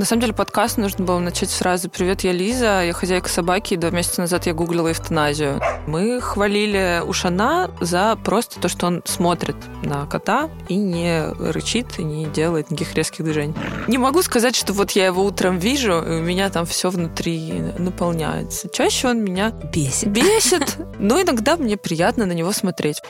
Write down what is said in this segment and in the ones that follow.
На самом деле подкаст нужно было начать сразу. Привет, я Лиза, я хозяйка собаки, и два месяца назад я гуглила эвтаназию. Мы хвалили Ушана за просто то, что он смотрит на кота и не рычит, и не делает никаких резких движений. Не могу сказать, что вот я его утром вижу, и у меня там все внутри наполняется. Чаще он меня бесит. Бесит, но иногда мне приятно на него смотреть.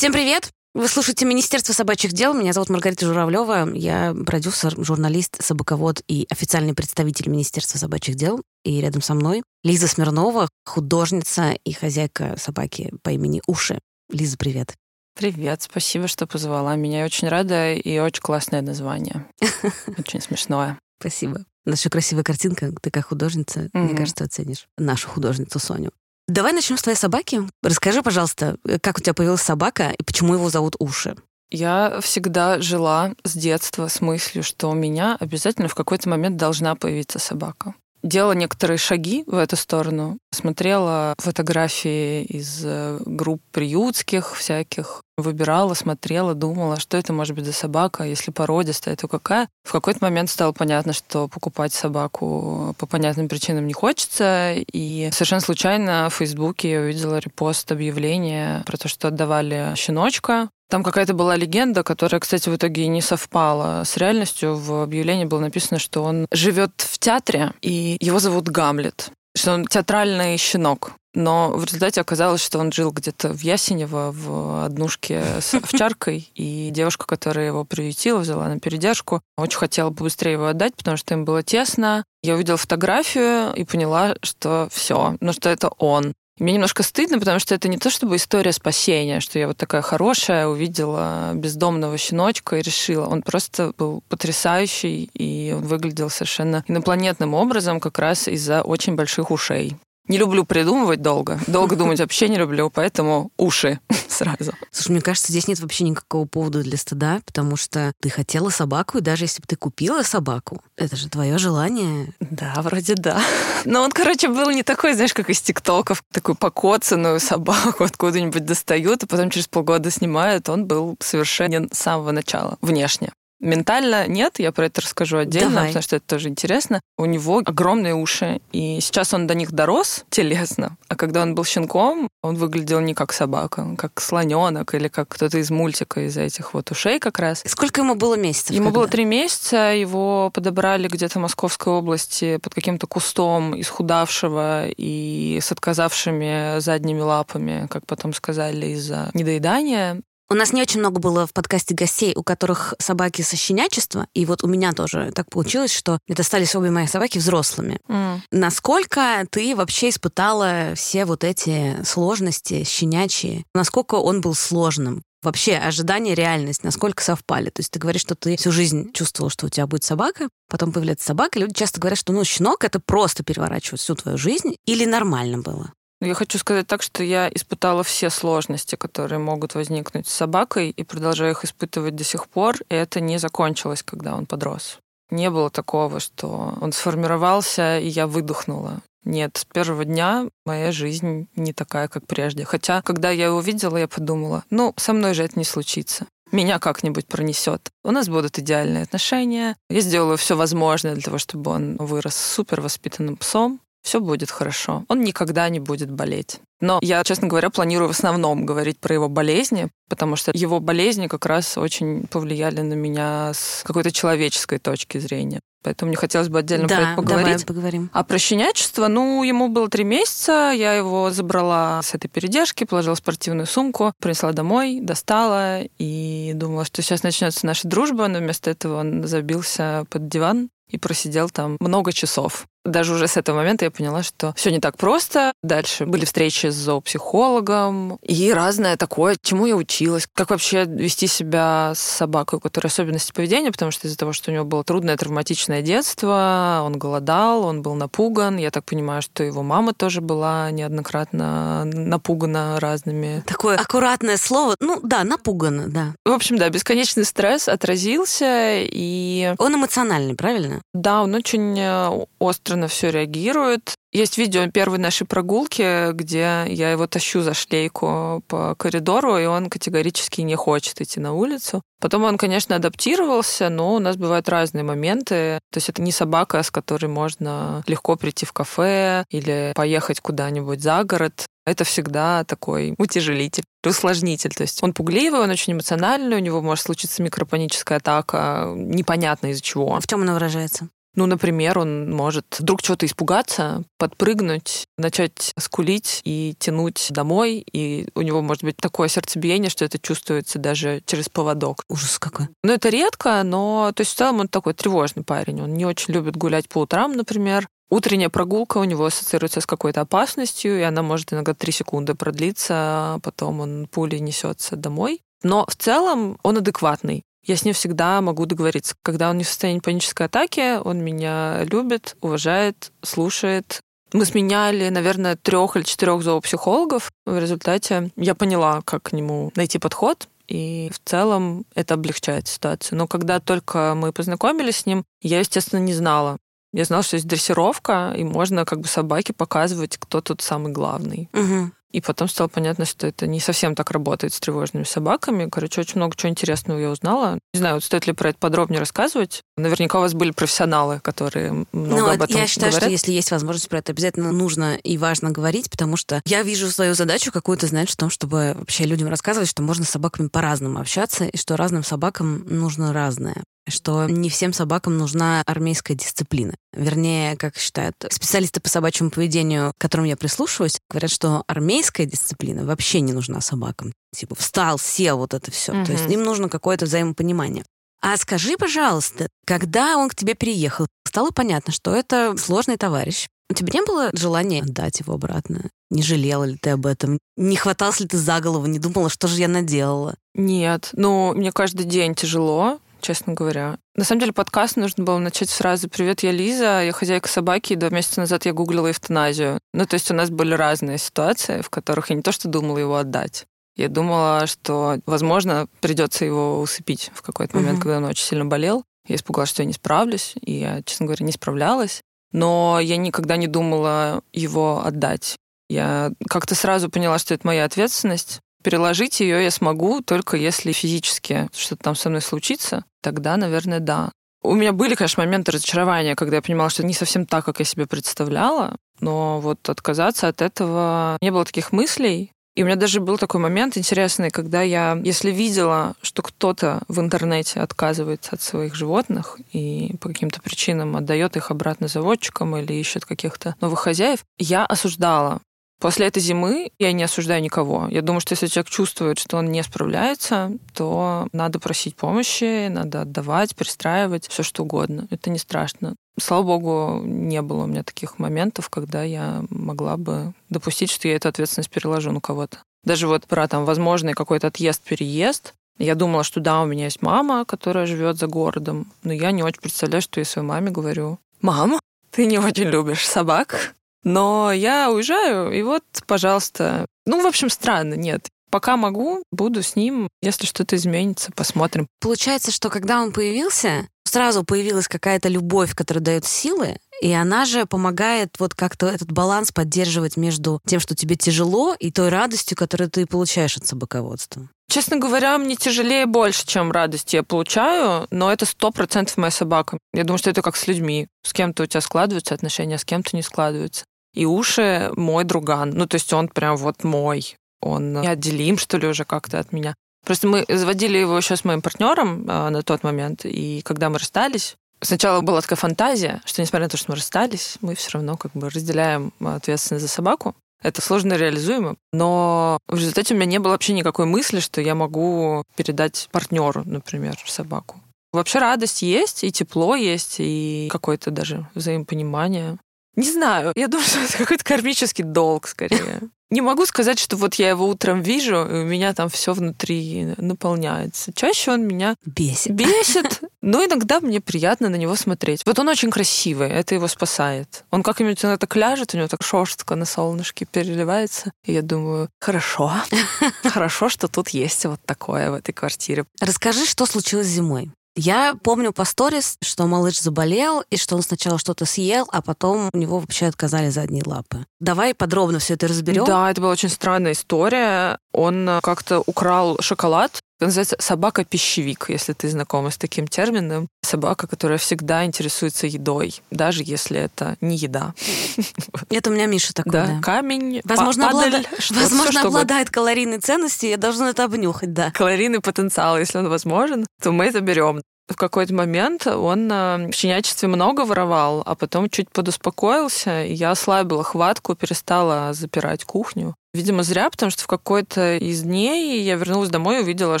Всем привет! Вы слушаете Министерство собачьих дел. Меня зовут Маргарита Журавлева. Я продюсер, журналист, собаковод и официальный представитель Министерства собачьих дел. И рядом со мной Лиза Смирнова, художница и хозяйка собаки по имени Уши. Лиза, привет. Привет, спасибо, что позвала меня. Я очень рада и очень классное название. Очень смешное. Спасибо. У нас еще красивая картинка. Ты как художница, мне кажется, оценишь нашу художницу Соню. Давай начнем с твоей собаки. Расскажи, пожалуйста, как у тебя появилась собака и почему его зовут Уши? Я всегда жила с детства с мыслью, что у меня обязательно в какой-то момент должна появиться собака делала некоторые шаги в эту сторону. Смотрела фотографии из э, групп приютских всяких, выбирала, смотрела, думала, что это может быть за собака, если породистая, то какая. В какой-то момент стало понятно, что покупать собаку по понятным причинам не хочется, и совершенно случайно в Фейсбуке я увидела репост объявления про то, что отдавали щеночка, там какая-то была легенда, которая, кстати, в итоге не совпала с реальностью. В объявлении было написано, что он живет в театре, и его зовут Гамлет, что он театральный щенок. Но в результате оказалось, что он жил где-то в Ясенево, в однушке с овчаркой, и девушка, которая его приютила, взяла на передержку, очень хотела побыстрее его отдать, потому что им было тесно. Я увидела фотографию и поняла, что все, ну что это он. Мне немножко стыдно, потому что это не то чтобы история спасения, что я вот такая хорошая, увидела бездомного щеночка и решила. Он просто был потрясающий, и он выглядел совершенно инопланетным образом как раз из-за очень больших ушей. Не люблю придумывать долго. Долго думать вообще не люблю, поэтому уши сразу. Слушай, мне кажется, здесь нет вообще никакого повода для стыда, потому что ты хотела собаку, и даже если бы ты купила собаку, это же твое желание. Да, вроде да. Но он, короче, был не такой, знаешь, как из тиктоков, такую покоцанную собаку откуда-нибудь достают, а потом через полгода снимают. Он был совершенно с самого начала, внешне. Ментально нет, я про это расскажу отдельно, Давай. потому что это тоже интересно. У него огромные уши, и сейчас он до них дорос телесно, а когда он был щенком, он выглядел не как собака, как слоненок или как кто-то из мультика из этих вот ушей как раз. Сколько ему было месяцев? Ему когда? было три месяца, его подобрали где-то в Московской области под каким-то кустом исхудавшего и с отказавшими задними лапами, как потом сказали, из-за недоедания. У нас не очень много было в подкасте гостей, у которых собаки со щенячества, и вот у меня тоже так получилось, что это стали обе мои собаки взрослыми. Mm. Насколько ты вообще испытала все вот эти сложности щенячьи? Насколько он был сложным? Вообще ожидание, реальность, насколько совпали? То есть ты говоришь, что ты всю жизнь чувствовала, что у тебя будет собака, потом появляется собака, люди часто говорят, что ну щенок это просто переворачивает всю твою жизнь, или нормально было? Я хочу сказать так, что я испытала все сложности, которые могут возникнуть с собакой, и продолжаю их испытывать до сих пор, и это не закончилось, когда он подрос. Не было такого, что он сформировался, и я выдохнула. Нет, с первого дня моя жизнь не такая, как прежде. Хотя, когда я его видела, я подумала, ну, со мной же это не случится. Меня как-нибудь пронесет. У нас будут идеальные отношения. Я сделаю все возможное для того, чтобы он вырос супер воспитанным псом все будет хорошо. Он никогда не будет болеть. Но я, честно говоря, планирую в основном говорить про его болезни, потому что его болезни как раз очень повлияли на меня с какой-то человеческой точки зрения. Поэтому мне хотелось бы отдельно да, про это поговорить. Давай поговорим. А про щенячество, ну, ему было три месяца, я его забрала с этой передержки, положила в спортивную сумку, принесла домой, достала и думала, что сейчас начнется наша дружба, но вместо этого он забился под диван и просидел там много часов. Даже уже с этого момента я поняла, что все не так просто. Дальше были встречи с зоопсихологом и разное такое, чему я училась. Как вообще вести себя с собакой, у которой особенности поведения, потому что из-за того, что у него было трудное травматичное детство, он голодал, он был напуган. Я так понимаю, что его мама тоже была неоднократно напугана разными. Такое аккуратное слово. Ну да, напугана, да. В общем, да, бесконечный стресс отразился, и... Он эмоциональный, правильно? Да, он очень э, остро быстро на все реагирует. Есть видео первой нашей прогулки, где я его тащу за шлейку по коридору, и он категорически не хочет идти на улицу. Потом он, конечно, адаптировался, но у нас бывают разные моменты. То есть это не собака, с которой можно легко прийти в кафе или поехать куда-нибудь за город. Это всегда такой утяжелитель, усложнитель. То есть он пугливый, он очень эмоциональный, у него может случиться микропаническая атака, непонятно из-за чего. В чем она выражается? Ну, например, он может вдруг чего-то испугаться, подпрыгнуть, начать скулить и тянуть домой, и у него может быть такое сердцебиение, что это чувствуется даже через поводок. Ужас какой. Ну, это редко, но то есть в целом он такой тревожный парень. Он не очень любит гулять по утрам, например. Утренняя прогулка у него ассоциируется с какой-то опасностью, и она может иногда три секунды продлиться, а потом он пулей несется домой. Но в целом он адекватный я с ним всегда могу договориться. Когда он не в состоянии панической атаки, он меня любит, уважает, слушает. Мы сменяли, наверное, трех или четырех зоопсихологов. В результате я поняла, как к нему найти подход, и в целом это облегчает ситуацию. Но когда только мы познакомились с ним, я, естественно, не знала. Я знала, что есть дрессировка, и можно как бы собаке показывать, кто тут самый главный. Угу. И потом стало понятно, что это не совсем так работает с тревожными собаками. Короче, очень много чего интересного я узнала. Не знаю, вот стоит ли про это подробнее рассказывать. Наверняка у вас были профессионалы, которые много ну, об этом Я считаю, говорят. что если есть возможность про это, обязательно нужно и важно говорить, потому что я вижу свою задачу какую-то, знаешь, в том, чтобы вообще людям рассказывать, что можно с собаками по-разному общаться, и что разным собакам нужно разное что не всем собакам нужна армейская дисциплина. Вернее, как считают специалисты по собачьему поведению, к которым я прислушиваюсь, говорят, что армейская дисциплина вообще не нужна собакам. Типа встал, сел, вот это все. Угу. То есть им нужно какое-то взаимопонимание. А скажи, пожалуйста, когда он к тебе переехал, стало понятно, что это сложный товарищ. У тебя не было желания отдать его обратно? Не жалела ли ты об этом? Не хватался ли ты за голову? Не думала, что же я наделала? Нет. Ну, мне каждый день тяжело честно говоря. На самом деле подкаст нужно было начать с фразы «Привет, я Лиза, я хозяйка собаки, и два месяца назад я гуглила эвтаназию». Ну, то есть у нас были разные ситуации, в которых я не то что думала его отдать, я думала, что, возможно, придется его усыпить в какой-то момент, угу. когда он очень сильно болел. Я испугалась, что я не справлюсь, и я, честно говоря, не справлялась. Но я никогда не думала его отдать. Я как-то сразу поняла, что это моя ответственность, Переложить ее я смогу только если физически что-то там со мной случится. Тогда, наверное, да. У меня были, конечно, моменты разочарования, когда я понимала, что это не совсем так, как я себе представляла. Но вот отказаться от этого не было таких мыслей. И у меня даже был такой момент интересный, когда я, если видела, что кто-то в интернете отказывается от своих животных и по каким-то причинам отдает их обратно заводчикам или ищет каких-то новых хозяев, я осуждала. После этой зимы я не осуждаю никого. Я думаю, что если человек чувствует, что он не справляется, то надо просить помощи, надо отдавать, пристраивать, все что угодно. Это не страшно. Слава богу, не было у меня таких моментов, когда я могла бы допустить, что я эту ответственность переложу на кого-то. Даже вот про там возможный какой-то отъезд-переезд, я думала, что да, у меня есть мама, которая живет за городом, но я не очень представляю, что я своей маме говорю. Мама, ты не очень любишь собак, но я уезжаю, и вот, пожалуйста. Ну, в общем, странно, нет. Пока могу, буду с ним. Если что-то изменится, посмотрим. Получается, что когда он появился, сразу появилась какая-то любовь, которая дает силы, и она же помогает вот как-то этот баланс поддерживать между тем, что тебе тяжело, и той радостью, которую ты получаешь от собаководства. Честно говоря, мне тяжелее больше, чем радость я получаю, но это сто процентов моя собака. Я думаю, что это как с людьми. С кем-то у тебя складываются отношения, а с кем-то не складываются. И уши мой друган. Ну, то есть он прям вот мой. Он неотделим, что ли, уже как-то от меня. Просто мы заводили его еще с моим партнером э, на тот момент, и когда мы расстались, сначала была такая фантазия, что несмотря на то, что мы расстались, мы все равно как бы разделяем ответственность за собаку. Это сложно реализуемо, но в результате у меня не было вообще никакой мысли, что я могу передать партнеру, например, собаку. Вообще радость есть, и тепло есть, и какое-то даже взаимопонимание. Не знаю. Я думаю, что это какой-то кармический долг скорее. Не могу сказать, что вот я его утром вижу, и у меня там все внутри наполняется. Чаще он меня бесит. Бесит, но иногда мне приятно на него смотреть. Вот он очень красивый, это его спасает. Он как-нибудь на так ляжет, у него так шерстка на солнышке переливается. И я думаю, хорошо, хорошо, что тут есть вот такое в этой квартире. Расскажи, что случилось зимой. Я помню по сторис, что малыш заболел, и что он сначала что-то съел, а потом у него вообще отказали задние лапы. Давай подробно все это разберем. Да, это была очень странная история. Он э, как-то украл шоколад называется собака-пищевик, если ты знакома с таким термином. Собака, которая всегда интересуется едой, даже если это не еда. Это у меня Миша такой, да. да. Камень, Возможно, падаль, облада... что Возможно все, обладает калорийной ценностью, я должна это обнюхать, да. Калорийный потенциал, если он возможен, то мы это берем. В какой-то момент он э, в щенячестве много воровал, а потом чуть подуспокоился, и я ослабила хватку, перестала запирать кухню. Видимо, зря, потому что в какой-то из дней я вернулась домой и увидела,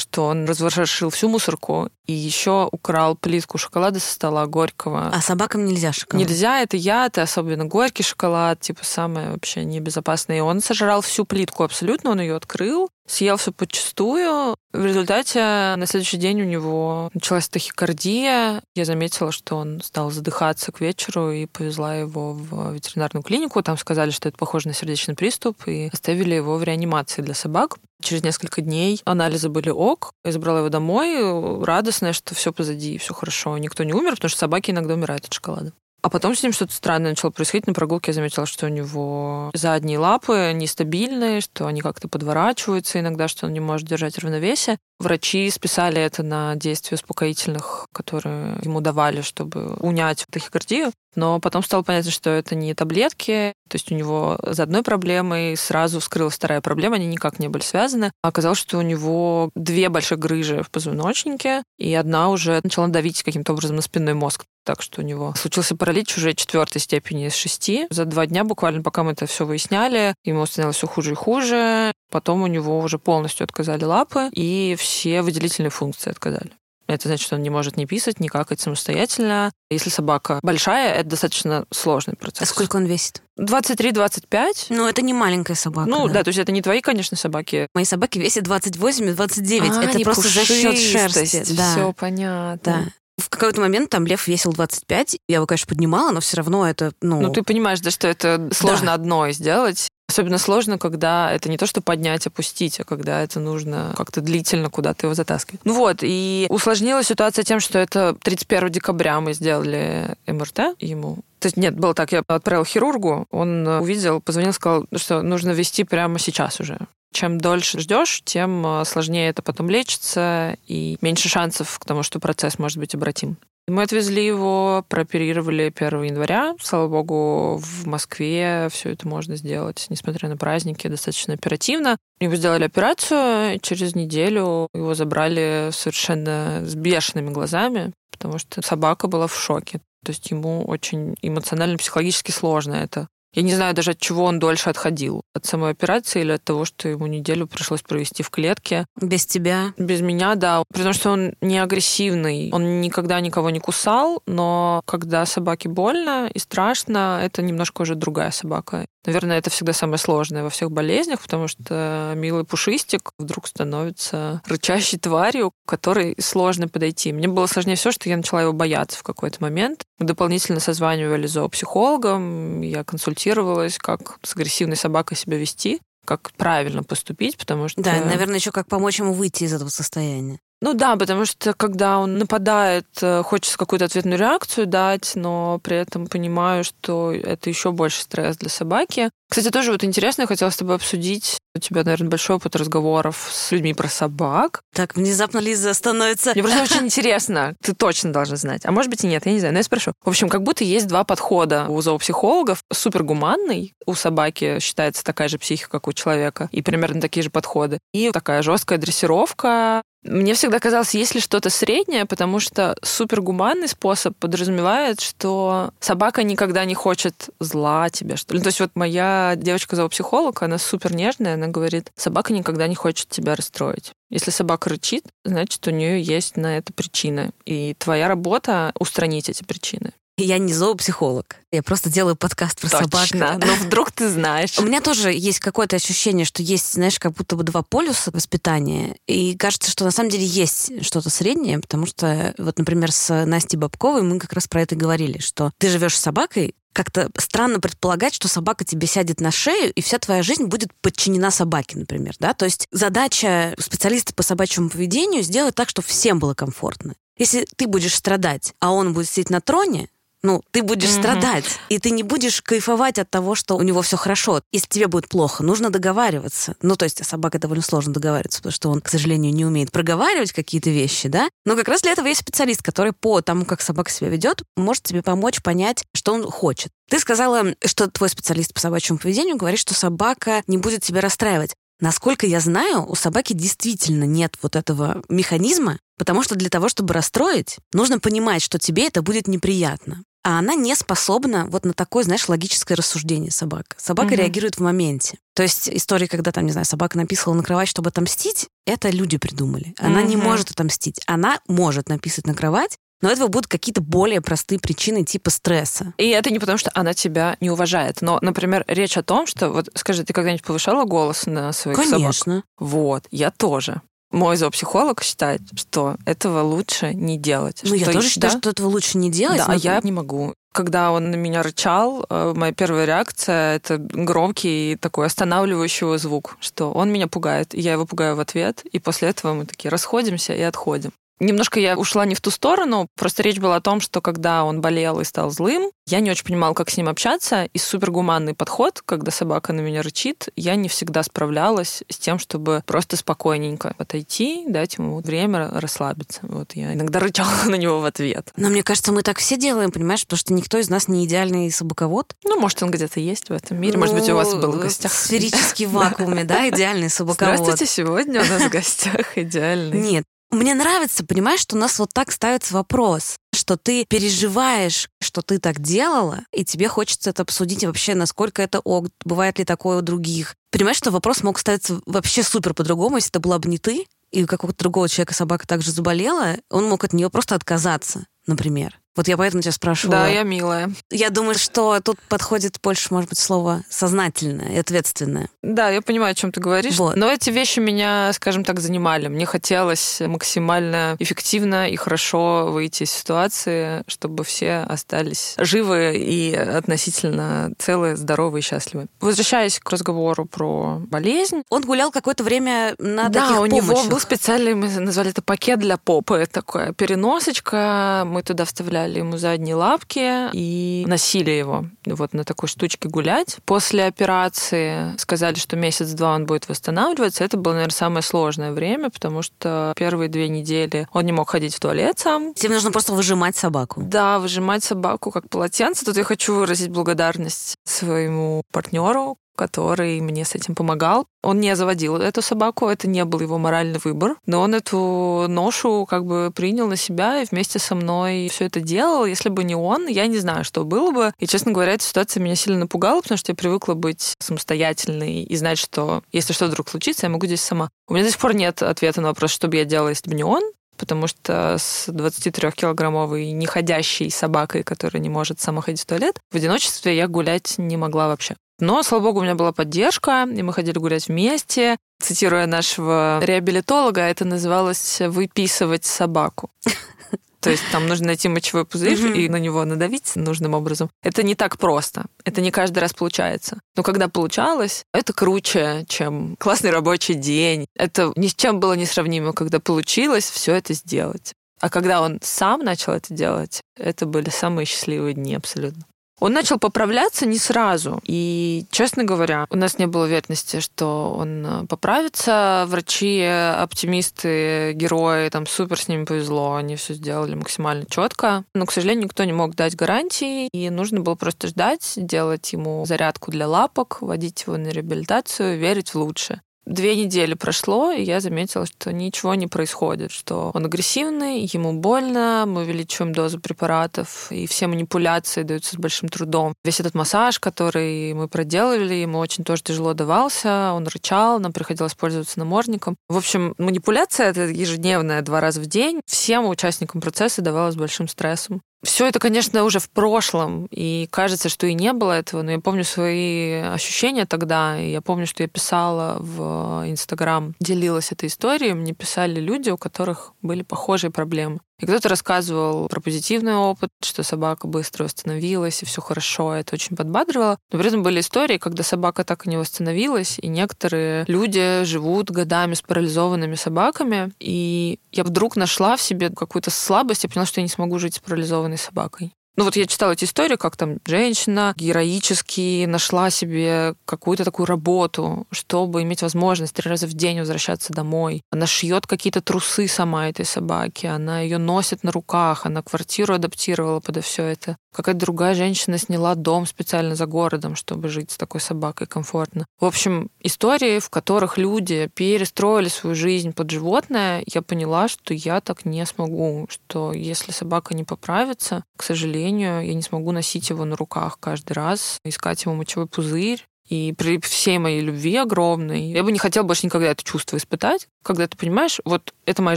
что он разворошил всю мусорку и еще украл плитку шоколада со стола горького. А собакам нельзя шоколад? Нельзя, это яд, и особенно горький шоколад, типа самое вообще небезопасное. И он сожрал всю плитку абсолютно, он ее открыл, съел все подчистую. В результате на следующий день у него началась тахикардия. Я заметила, что он стал задыхаться к вечеру и повезла его в ветеринарную клинику. Там сказали, что это похоже на сердечный приступ, и оставили его в реанимации для собак. Через несколько дней анализы были ок. Я забрала его домой, радостная, что все позади, все хорошо. Никто не умер, потому что собаки иногда умирают от шоколада. А потом с ним что-то странное начало происходить. На прогулке я заметила, что у него задние лапы нестабильные, что они как-то подворачиваются иногда, что он не может держать равновесие. Врачи списали это на действие успокоительных, которые ему давали, чтобы унять тахикардию. Но потом стало понятно, что это не таблетки. То есть у него за одной проблемой сразу вскрылась вторая проблема, они никак не были связаны. А оказалось, что у него две больших грыжи в позвоночнике, и одна уже начала давить каким-то образом на спинной мозг. Так что у него случился паралич уже четвертой степени из шести. За два дня буквально, пока мы это все выясняли, ему становилось все хуже и хуже. Потом у него уже полностью отказали лапы, и все выделительные функции отказали. Это значит, что он не может ни писать, ни какать самостоятельно. Если собака большая, это достаточно сложный процесс. А сколько он весит? 23-25. Ну, это не маленькая собака. Ну, да. да, то есть это не твои, конечно, собаки. Мои собаки весят 28 и 29. А, это просто за счет шерсти. Да. Все понятно. Да. В какой-то момент там лев весил 25. Я его, конечно, поднимала, но все равно это, ну... Ну, ты понимаешь, да, что это сложно да. одно сделать. Особенно сложно, когда это не то, что поднять, опустить, а когда это нужно как-то длительно куда-то его затаскивать. Ну вот, и усложнилась ситуация тем, что это 31 декабря мы сделали МРТ ему. То есть нет, было так, я отправил хирургу, он увидел, позвонил, сказал, что нужно вести прямо сейчас уже чем дольше ждешь, тем э, сложнее это потом лечится и меньше шансов к тому, что процесс может быть обратим. Мы отвезли его, прооперировали 1 января. Слава богу, в Москве все это можно сделать, несмотря на праздники, достаточно оперативно. Его сделали операцию, и через неделю его забрали совершенно с бешеными глазами, потому что собака была в шоке. То есть ему очень эмоционально-психологически сложно это я не знаю даже, от чего он дольше отходил. От самой операции или от того, что ему неделю пришлось провести в клетке. Без тебя? Без меня, да. При том, что он не агрессивный. Он никогда никого не кусал, но когда собаке больно и страшно, это немножко уже другая собака. Наверное, это всегда самое сложное во всех болезнях, потому что милый пушистик вдруг становится рычащей тварью, к которой сложно подойти. Мне было сложнее все, что я начала его бояться в какой-то момент. Мы дополнительно созванивали зоопсихологом, я консультировалась, как с агрессивной собакой себя вести как правильно поступить, потому что... Да, наверное, еще как помочь ему выйти из этого состояния. Ну да, потому что когда он нападает, э, хочется какую-то ответную реакцию дать, но при этом понимаю, что это еще больше стресс для собаки. Кстати, тоже вот интересно, я хотела с тобой обсудить. У тебя, наверное, большой опыт разговоров с людьми про собак. Так, внезапно Лиза становится... Мне просто очень интересно. Ты точно должна знать. А может быть и нет, я не знаю, но я спрошу. В общем, как будто есть два подхода у зоопсихологов. Супергуманный. У собаки считается такая же психика, как у человека. И примерно такие же подходы. И такая жесткая дрессировка, мне всегда казалось, есть ли что-то среднее, потому что супергуманный способ подразумевает, что собака никогда не хочет зла тебе, что ли. То есть вот моя девочка-зоопсихолог, она супер нежная, она говорит, собака никогда не хочет тебя расстроить. Если собака рычит, значит, у нее есть на это причина. И твоя работа — устранить эти причины. Я не зоопсихолог. Я просто делаю подкаст про Точно. собак. Но вдруг ты знаешь. У меня тоже есть какое-то ощущение, что есть, знаешь, как будто бы два полюса воспитания. И кажется, что на самом деле есть что-то среднее, потому что, вот, например, с Настей Бабковой мы как раз про это говорили, что ты живешь с собакой, как-то странно предполагать, что собака тебе сядет на шею, и вся твоя жизнь будет подчинена собаке, например. Да? То есть задача специалиста по собачьему поведению сделать так, чтобы всем было комфортно. Если ты будешь страдать, а он будет сидеть на троне, ну, ты будешь mm-hmm. страдать, и ты не будешь кайфовать от того, что у него все хорошо. Если тебе будет плохо, нужно договариваться. Ну, то есть с собакой довольно сложно договариваться, потому что он, к сожалению, не умеет проговаривать какие-то вещи, да? Но как раз для этого есть специалист, который по тому, как собака себя ведет, может тебе помочь понять, что он хочет. Ты сказала, что твой специалист по собачьему поведению говорит, что собака не будет тебя расстраивать. Насколько я знаю, у собаки действительно нет вот этого механизма, потому что для того, чтобы расстроить, нужно понимать, что тебе это будет неприятно а она не способна вот на такое, знаешь, логическое рассуждение собака. Собака угу. реагирует в моменте. То есть история, когда там, не знаю, собака написала на кровать, чтобы отомстить, это люди придумали. Она угу. не может отомстить. Она может написать на кровать, но этого будут какие-то более простые причины типа стресса. И это не потому, что она тебя не уважает. Но, например, речь о том, что вот скажи, ты когда-нибудь повышала голос на своих Конечно. собак? Конечно. Вот, я тоже. Мой зоопсихолог считает, что этого лучше не делать. Ну, я тоже считаю, что этого лучше не делать. Да, но... я не могу. Когда он на меня рычал, э, моя первая реакция — это громкий такой останавливающий звук, что он меня пугает, и я его пугаю в ответ, и после этого мы такие расходимся и отходим. Немножко я ушла не в ту сторону, просто речь была о том, что когда он болел и стал злым, я не очень понимала, как с ним общаться, и супергуманный подход, когда собака на меня рычит, я не всегда справлялась с тем, чтобы просто спокойненько отойти, дать ему время расслабиться. Вот я иногда рычала на него в ответ. Но мне кажется, мы так все делаем, понимаешь, потому что никто из нас не идеальный собаковод. Ну, может, он где-то есть в этом мире, может быть, у вас был в гостях. В сферический вакууме, да, идеальный собаковод. Здравствуйте, сегодня у нас в гостях идеальный. Нет, мне нравится, понимаешь, что у нас вот так ставится вопрос, что ты переживаешь, что ты так делала, и тебе хочется это обсудить вообще, насколько это ок, бывает ли такое у других. Понимаешь, что вопрос мог ставиться вообще супер по-другому, если это была бы не ты, и у какого-то другого человека собака также заболела, он мог от нее просто отказаться, например. Вот я поэтому тебя спрашиваю. Да, я милая. Я думаю, что тут подходит больше, может быть, слово сознательное и ответственное. Да, я понимаю, о чем ты говоришь. Вот. Но эти вещи меня, скажем так, занимали. Мне хотелось максимально эффективно и хорошо выйти из ситуации, чтобы все остались живы и относительно целые, здоровые и счастливы. Возвращаясь к разговору про болезнь. Он гулял какое-то время на да, таких у помощях. него был специальный, мы назвали это пакет для попы. Такая переносочка. Мы туда вставляли ему задние лапки и носили его вот на такой штучке гулять. После операции сказали, что месяц-два он будет восстанавливаться. Это было, наверное, самое сложное время, потому что первые две недели он не мог ходить в туалет сам. Тебе нужно просто выжимать собаку. Да, выжимать собаку как полотенце. Тут я хочу выразить благодарность своему партнеру, который мне с этим помогал. Он не заводил эту собаку, это не был его моральный выбор, но он эту ношу как бы принял на себя и вместе со мной все это делал. Если бы не он, я не знаю, что было бы. И, честно говоря, эта ситуация меня сильно напугала, потому что я привыкла быть самостоятельной и знать, что если что вдруг случится, я могу здесь сама. У меня до сих пор нет ответа на вопрос, что бы я делала, если бы не он потому что с 23-килограммовой неходящей собакой, которая не может сама ходить в туалет, в одиночестве я гулять не могла вообще. Но, слава богу, у меня была поддержка, и мы ходили гулять вместе. Цитируя нашего реабилитолога, это называлось «выписывать собаку». То есть там нужно найти мочевой пузырь mm-hmm. и на него надавить нужным образом. Это не так просто. Это не каждый раз получается. Но когда получалось, это круче, чем классный рабочий день. Это ни с чем было не сравнимо, когда получилось все это сделать. А когда он сам начал это делать, это были самые счастливые дни абсолютно. Он начал поправляться не сразу. И, честно говоря, у нас не было уверенности, что он э, поправится. Врачи, оптимисты, герои, там супер с ними повезло. Они все сделали максимально четко. Но, к сожалению, никто не мог дать гарантии. И нужно было просто ждать, делать ему зарядку для лапок, водить его на реабилитацию, верить в лучшее. Две недели прошло, и я заметила, что ничего не происходит, что он агрессивный, ему больно, мы увеличиваем дозу препаратов, и все манипуляции даются с большим трудом. Весь этот массаж, который мы проделали, ему очень тоже тяжело давался, он рычал, нам приходилось пользоваться намордником. В общем, манипуляция — это ежедневная, два раза в день. Всем участникам процесса давалась большим стрессом. Все это, конечно, уже в прошлом, и кажется, что и не было этого, но я помню свои ощущения тогда, и я помню, что я писала в Инстаграм, делилась этой историей, мне писали люди, у которых были похожие проблемы. И кто-то рассказывал про позитивный опыт, что собака быстро восстановилась, и все хорошо, это очень подбадривало. Но при этом были истории, когда собака так и не восстановилась, и некоторые люди живут годами с парализованными собаками, и я вдруг нашла в себе какую-то слабость, я поняла, что я не смогу жить с парализованной собакой. Ну вот я читала эти истории, как там женщина героически нашла себе какую-то такую работу, чтобы иметь возможность три раза в день возвращаться домой. Она шьет какие-то трусы сама этой собаки, она ее носит на руках, она квартиру адаптировала под все это. Какая-то другая женщина сняла дом специально за городом, чтобы жить с такой собакой комфортно. В общем, истории, в которых люди перестроили свою жизнь под животное, я поняла, что я так не смогу, что если собака не поправится, к сожалению, я не смогу носить его на руках каждый раз, искать ему мочевой пузырь. И при всей моей любви огромной, я бы не хотела больше никогда это чувство испытать, когда ты понимаешь, вот это моя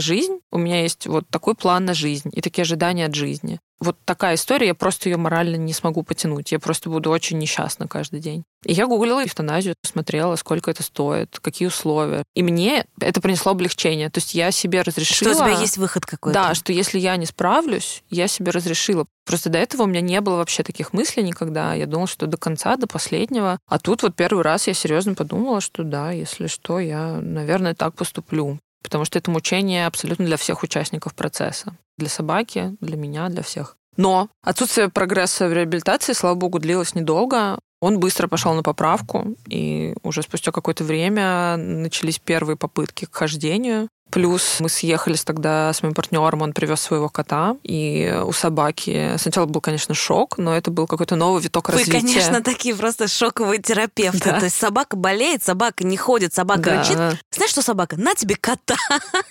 жизнь, у меня есть вот такой план на жизнь и такие ожидания от жизни вот такая история, я просто ее морально не смогу потянуть. Я просто буду очень несчастна каждый день. И я гуглила эвтаназию, смотрела, сколько это стоит, какие условия. И мне это принесло облегчение. То есть я себе разрешила... Что у тебя есть выход какой-то. Да, что если я не справлюсь, я себе разрешила. Просто до этого у меня не было вообще таких мыслей никогда. Я думала, что до конца, до последнего. А тут вот первый раз я серьезно подумала, что да, если что, я, наверное, так поступлю потому что это мучение абсолютно для всех участников процесса. Для собаки, для меня, для всех. Но отсутствие прогресса в реабилитации, слава богу, длилось недолго. Он быстро пошел на поправку, и уже спустя какое-то время начались первые попытки к хождению. Плюс мы съехались тогда с моим партнером, он привез своего кота, и у собаки сначала был, конечно, шок, но это был какой-то новый виток Вы, развития. Вы, конечно, такие просто шоковые терапевты. Да. То есть собака болеет, собака не ходит, собака да. рычит. Знаешь что, собака? На тебе кота.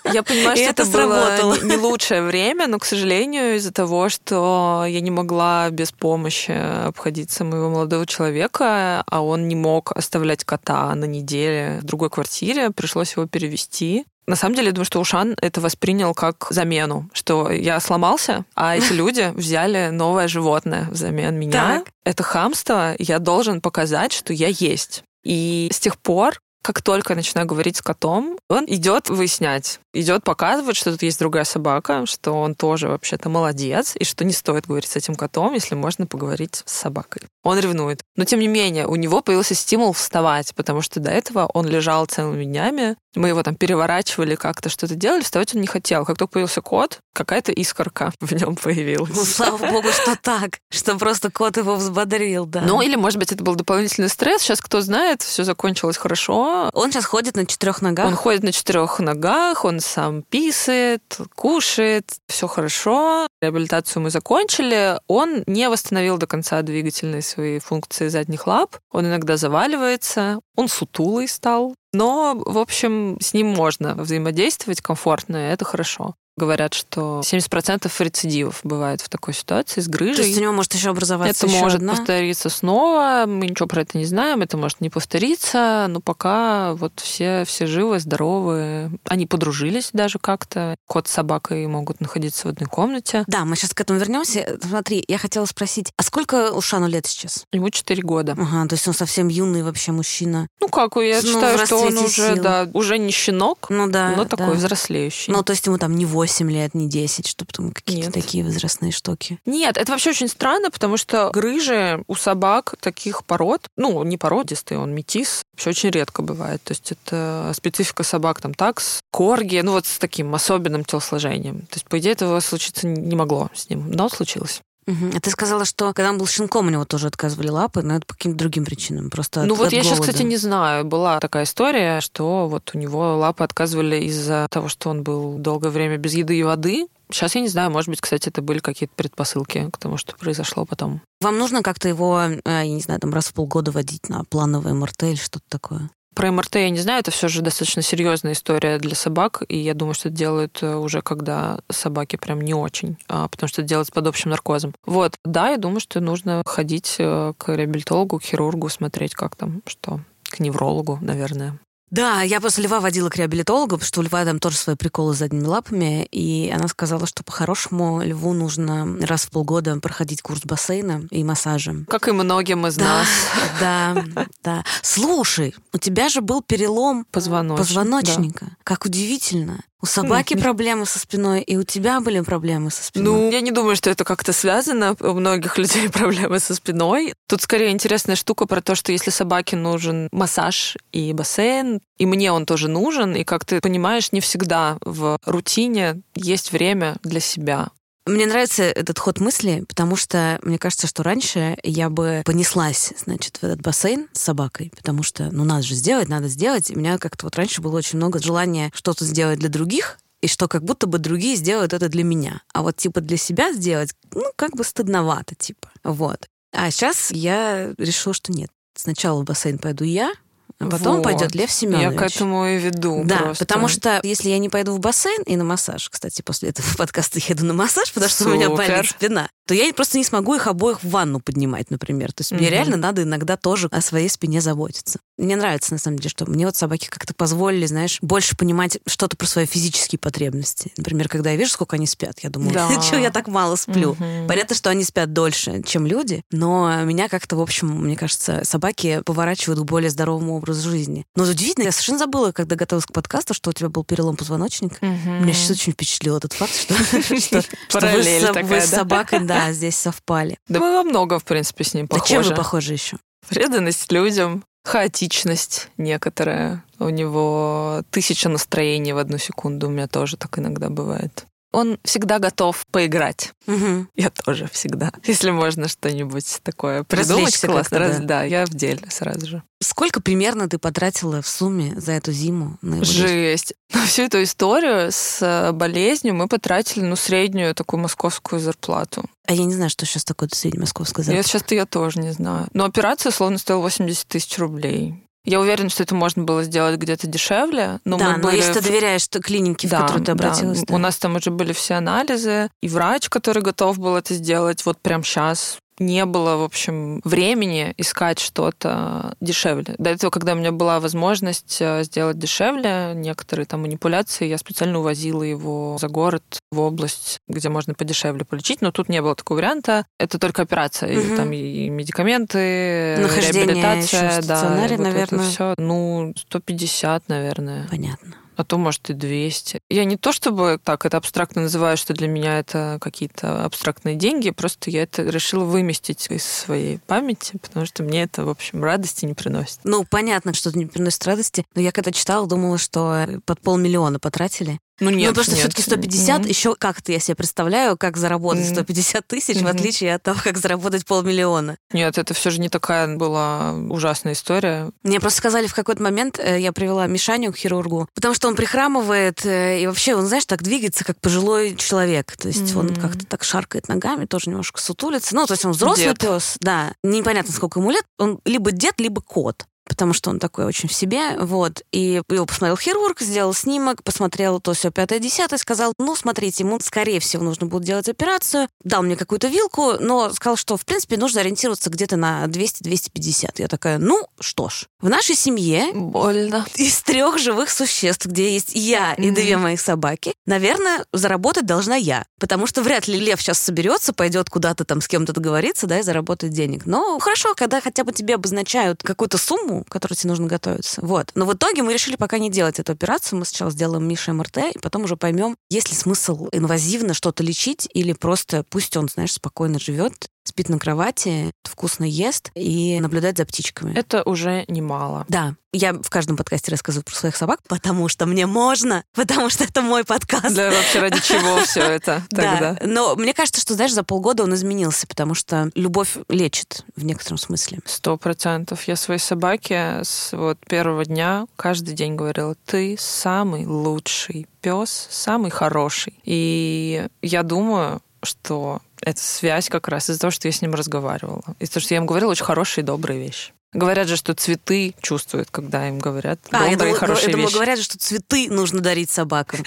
Я понимаю, что это, было не лучшее время, но, к сожалению, из-за того, что я не могла без помощи обходиться моего молодого человека, а он не мог оставлять кота на неделе в другой квартире, пришлось его перевести. На самом деле, я думаю, что Ушан это воспринял как замену, что я сломался, а эти люди взяли новое животное взамен меня. Так. Это хамство, я должен показать, что я есть. И с тех пор как только я начинаю говорить с котом, он идет выяснять, идет показывать, что тут есть другая собака, что он тоже вообще-то молодец, и что не стоит говорить с этим котом, если можно поговорить с собакой. Он ревнует. Но тем не менее, у него появился стимул вставать, потому что до этого он лежал целыми днями, мы его там переворачивали как-то, что-то делали, вставать он не хотел. Как только появился кот, какая-то искорка в нем появилась. Ну, слава богу, что так, что просто кот его взбодрил, да. Ну, или, может быть, это был дополнительный стресс. Сейчас, кто знает, все закончилось хорошо. Он сейчас ходит на четырех ногах? Он ходит на четырех ногах, он сам писает, кушает, все хорошо. Реабилитацию мы закончили. Он не восстановил до конца двигательные свои функции задних лап. Он иногда заваливается, он сутулый стал. Но, в общем, с ним можно взаимодействовать комфортно, и это хорошо. Говорят, что 70% рецидивов бывает в такой ситуации с грыжей. То есть у него может еще образоваться Это еще может одна? повториться снова. Мы ничего про это не знаем. Это может не повториться. Но пока вот все, все живы, здоровы. Они подружились даже как-то. Кот с собакой могут находиться в одной комнате. Да, мы сейчас к этому вернемся. Смотри, я хотела спросить, а сколько Ушану лет сейчас? Ему 4 года. Ага, то есть он совсем юный вообще мужчина. Ну как, я ну, считаю, что он уже, да, уже не щенок, ну, да, но такой да. взрослеющий. Ну, то есть ему там не 8 8 лет, не 10, чтобы там какие-то такие возрастные штуки. Нет, это вообще очень странно, потому что грыжи у собак таких пород, ну, не породистый, он метис, вообще очень редко бывает. То есть это специфика собак, там, такс, корги, ну, вот с таким особенным телосложением. То есть, по идее, этого случиться не могло с ним, но случилось. Угу. А ты сказала, что когда он был щенком, у него тоже отказывали лапы, но это по каким-то другим причинам. Просто ну от, вот от я голода. сейчас, кстати, не знаю. Была такая история, что вот у него лапы отказывали из-за того, что он был долгое время без еды и воды. Сейчас я не знаю, может быть, кстати, это были какие-то предпосылки к тому, что произошло потом. Вам нужно как-то его, э, я не знаю, там раз в полгода водить на плановое МРТ или что-то такое? Про МРТ я не знаю, это все же достаточно серьезная история для собак, и я думаю, что это делают э, уже когда собаки прям не очень, а, потому что это делается под общим наркозом. Вот, да, я думаю, что нужно ходить э, к реабилитологу, к хирургу, смотреть, как там, что, к неврологу, наверное. Да, я после Льва водила к реабилитологу, потому что у Льва там тоже свои приколы с задними лапами, и она сказала, что по-хорошему Льву нужно раз в полгода проходить курс бассейна и массажа. Как и многим из да, нас. Да, да. Слушай, у тебя же был перелом Позвоноч... позвоночника. Да. Как удивительно. У собаки mm. проблемы со спиной, и у тебя были проблемы со спиной. Ну, я не думаю, что это как-то связано. У многих людей проблемы со спиной. Тут скорее интересная штука про то, что если собаке нужен массаж и бассейн, и мне он тоже нужен, и как ты понимаешь, не всегда в рутине есть время для себя. Мне нравится этот ход мысли, потому что мне кажется, что раньше я бы понеслась, значит, в этот бассейн с собакой, потому что, ну, надо же сделать, надо сделать. И у меня как-то вот раньше было очень много желания что-то сделать для других, и что как будто бы другие сделают это для меня. А вот типа для себя сделать, ну, как бы стыдновато, типа. Вот. А сейчас я решила, что нет. Сначала в бассейн пойду я, а потом вот. пойдет Лев Семенович. Я к этому и веду. Да, просто. потому что если я не пойду в бассейн и на массаж, кстати, после этого подкаста еду на массаж, потому что Супер. у меня болит спина, то я просто не смогу их обоих в ванну поднимать, например. То есть угу. мне реально надо иногда тоже о своей спине заботиться. Мне нравится, на самом деле, что мне вот собаки как-то позволили, знаешь, больше понимать что-то про свои физические потребности. Например, когда я вижу, сколько они спят, я думаю, да. что я так мало сплю. Угу. Понятно, что они спят дольше, чем люди, но меня как-то, в общем, мне кажется, собаки поворачивают к более здоровому образу жизни. Но удивительно, я совершенно забыла, когда готовилась к подкасту, что у тебя был перелом позвоночника. Угу. Меня сейчас очень впечатлил этот факт, что, вы с собакой, да, здесь совпали. Да мы во многом, в принципе, с ним похожи. Да чем вы похожи еще? Преданность людям, хаотичность некоторая. У него тысяча настроений в одну секунду. У меня тоже так иногда бывает он всегда готов поиграть. Угу. Я тоже всегда. Если можно что-нибудь такое придумать классно. Раз, да. да, я в деле сразу же. Сколько примерно ты потратила в сумме за эту зиму? На Жесть. На всю эту историю с э, болезнью мы потратили, ну, среднюю такую московскую зарплату. А я не знаю, что сейчас такое средняя московская зарплата. Я сейчас-то я тоже не знаю. Но операция, словно, стоила 80 тысяч рублей. Я уверена, что это можно было сделать где-то дешевле. Но да, мы но были... если ты доверяешь клинике, в да, которую ты обратилась. Да. Да. У нас там уже были все анализы, и врач, который готов был это сделать вот прямо сейчас, не было, в общем, времени искать что-то дешевле. До этого, когда у меня была возможность э, сделать дешевле некоторые там манипуляции, я специально увозила его за город, в область, где можно подешевле полечить, но тут не было такого варианта. Это только операция, угу. и, там и медикаменты, Нахождение реабилитация, да, вот наверное. Это все. Ну, 150, наверное. Понятно а то, может, и 200. Я не то чтобы так это абстрактно называю, что для меня это какие-то абстрактные деньги, просто я это решила выместить из своей памяти, потому что мне это, в общем, радости не приносит. Ну, понятно, что это не приносит радости, но я когда читала, думала, что под полмиллиона потратили. Ну нет, ну, потому что нет. все-таки 150 mm-hmm. еще как-то я себе представляю, как заработать mm-hmm. 150 тысяч, mm-hmm. в отличие от того, как заработать полмиллиона. Нет, это все же не такая была ужасная история. Мне просто сказали в какой-то момент, э, я привела Мишаню к хирургу, потому что он прихрамывает, э, и вообще он, знаешь, так двигается, как пожилой человек. То есть mm-hmm. он как-то так шаркает ногами, тоже немножко сутулится. Ну, то есть он взрослый дед. пес, да. Непонятно, сколько ему лет. Он либо дед, либо кот потому что он такой очень в себе, вот. И его посмотрел хирург, сделал снимок, посмотрел то все пятое, десятое, сказал, ну, смотрите, ему, скорее всего, нужно будет делать операцию. Дал мне какую-то вилку, но сказал, что, в принципе, нужно ориентироваться где-то на 200-250. Я такая, ну, что ж, в нашей семье больно из трех живых существ, где есть я и две моих собаки, наверное, заработать должна я, потому что вряд ли Лев сейчас соберется, пойдет куда-то там с кем-то договориться, да, и заработает денег. Но хорошо, когда хотя бы тебе обозначают какую-то сумму, к которой тебе нужно готовиться. Вот. Но в итоге мы решили пока не делать эту операцию. Мы сначала сделаем Мише МРТ, и потом уже поймем, есть ли смысл инвазивно что-то лечить, или просто пусть он, знаешь, спокойно живет, спит на кровати, вкусно ест и наблюдает за птичками. Это уже немало. Да. Я в каждом подкасте рассказываю про своих собак, потому что мне можно, потому что это мой подкаст. Да, вообще ради чего все это тогда? Да, но мне кажется, что, знаешь, за полгода он изменился, потому что любовь лечит в некотором смысле. Сто процентов. Я своей собаке с вот первого дня каждый день говорила, ты самый лучший пес, самый хороший. И я думаю, что эта связь как раз из-за того, что я с ним разговаривала. Из-за того, что я ему говорила очень хорошие и добрые вещи. Говорят же, что цветы чувствуют, когда им говорят а, я думала, хорошие я думала, вещи. говорят же, что цветы нужно дарить собакам.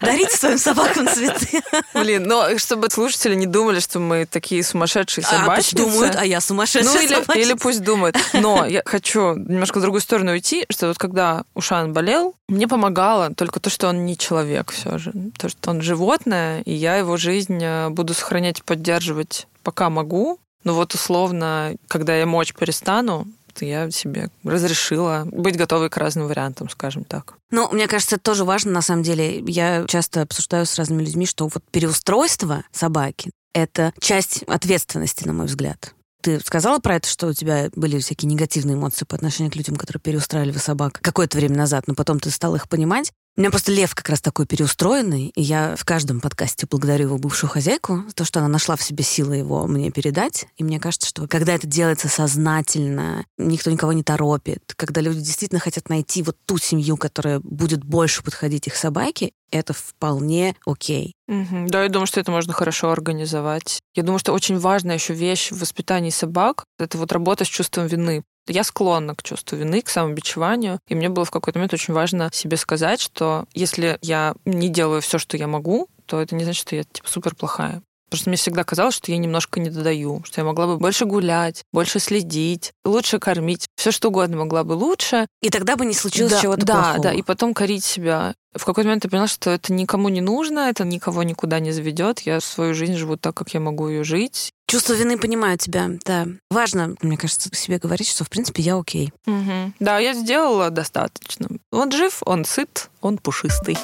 Дарите своим собакам цветы. Блин, но чтобы слушатели не думали, что мы такие сумасшедшие собачницы. А, думают, а я сумасшедшая Ну, или, или пусть думают. Но я хочу немножко в другую сторону уйти, что вот когда Ушан болел, мне помогало только то, что он не человек все же. То, что он животное, и я его жизнь э, буду сохранять и поддерживать пока могу. Но вот условно, когда я мочь перестану, я себе разрешила быть готовой к разным вариантам, скажем так. Ну, мне кажется, это тоже важно, на самом деле. Я часто обсуждаю с разными людьми, что вот переустройство собаки — это часть ответственности, на мой взгляд. Ты сказала про это, что у тебя были всякие негативные эмоции по отношению к людям, которые переустраивали собак какое-то время назад, но потом ты стала их понимать. У меня просто Лев как раз такой переустроенный, и я в каждом подкасте благодарю его бывшую хозяйку за то, что она нашла в себе силы его мне передать. И мне кажется, что когда это делается сознательно, никто никого не торопит, когда люди действительно хотят найти вот ту семью, которая будет больше подходить их собаке, это вполне окей. Угу. Да, я думаю, что это можно хорошо организовать. Я думаю, что очень важная еще вещь в воспитании собак — это вот работа с чувством вины. Я склонна к чувству вины, к самобичеванию. И мне было в какой-то момент очень важно себе сказать, что если я не делаю все, что я могу, то это не значит, что я типа супер плохая. Просто мне всегда казалось, что я немножко не додаю, что я могла бы больше гулять, больше следить, лучше кормить, все что угодно могла бы лучше. И тогда бы не случилось да, чего-то да, плохого. Да, и потом корить себя. В какой-то момент я поняла, что это никому не нужно, это никого никуда не заведет. Я свою жизнь живу так, как я могу ее жить. Чувство вины понимаю тебя, да. Важно, мне кажется, себе говорить, что, в принципе, я окей. Угу. Да, я сделала достаточно. Он жив, он сыт, он пушистый.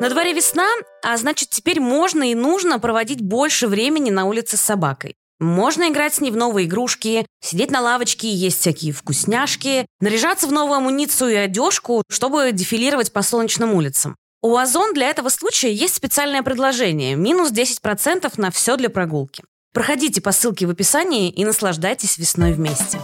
На дворе весна, а значит, теперь можно и нужно проводить больше времени на улице с собакой. Можно играть с ней в новые игрушки, сидеть на лавочке и есть всякие вкусняшки, наряжаться в новую амуницию и одежку, чтобы дефилировать по солнечным улицам. У Озон для этого случая есть специальное предложение – минус 10% на все для прогулки. Проходите по ссылке в описании и наслаждайтесь весной вместе.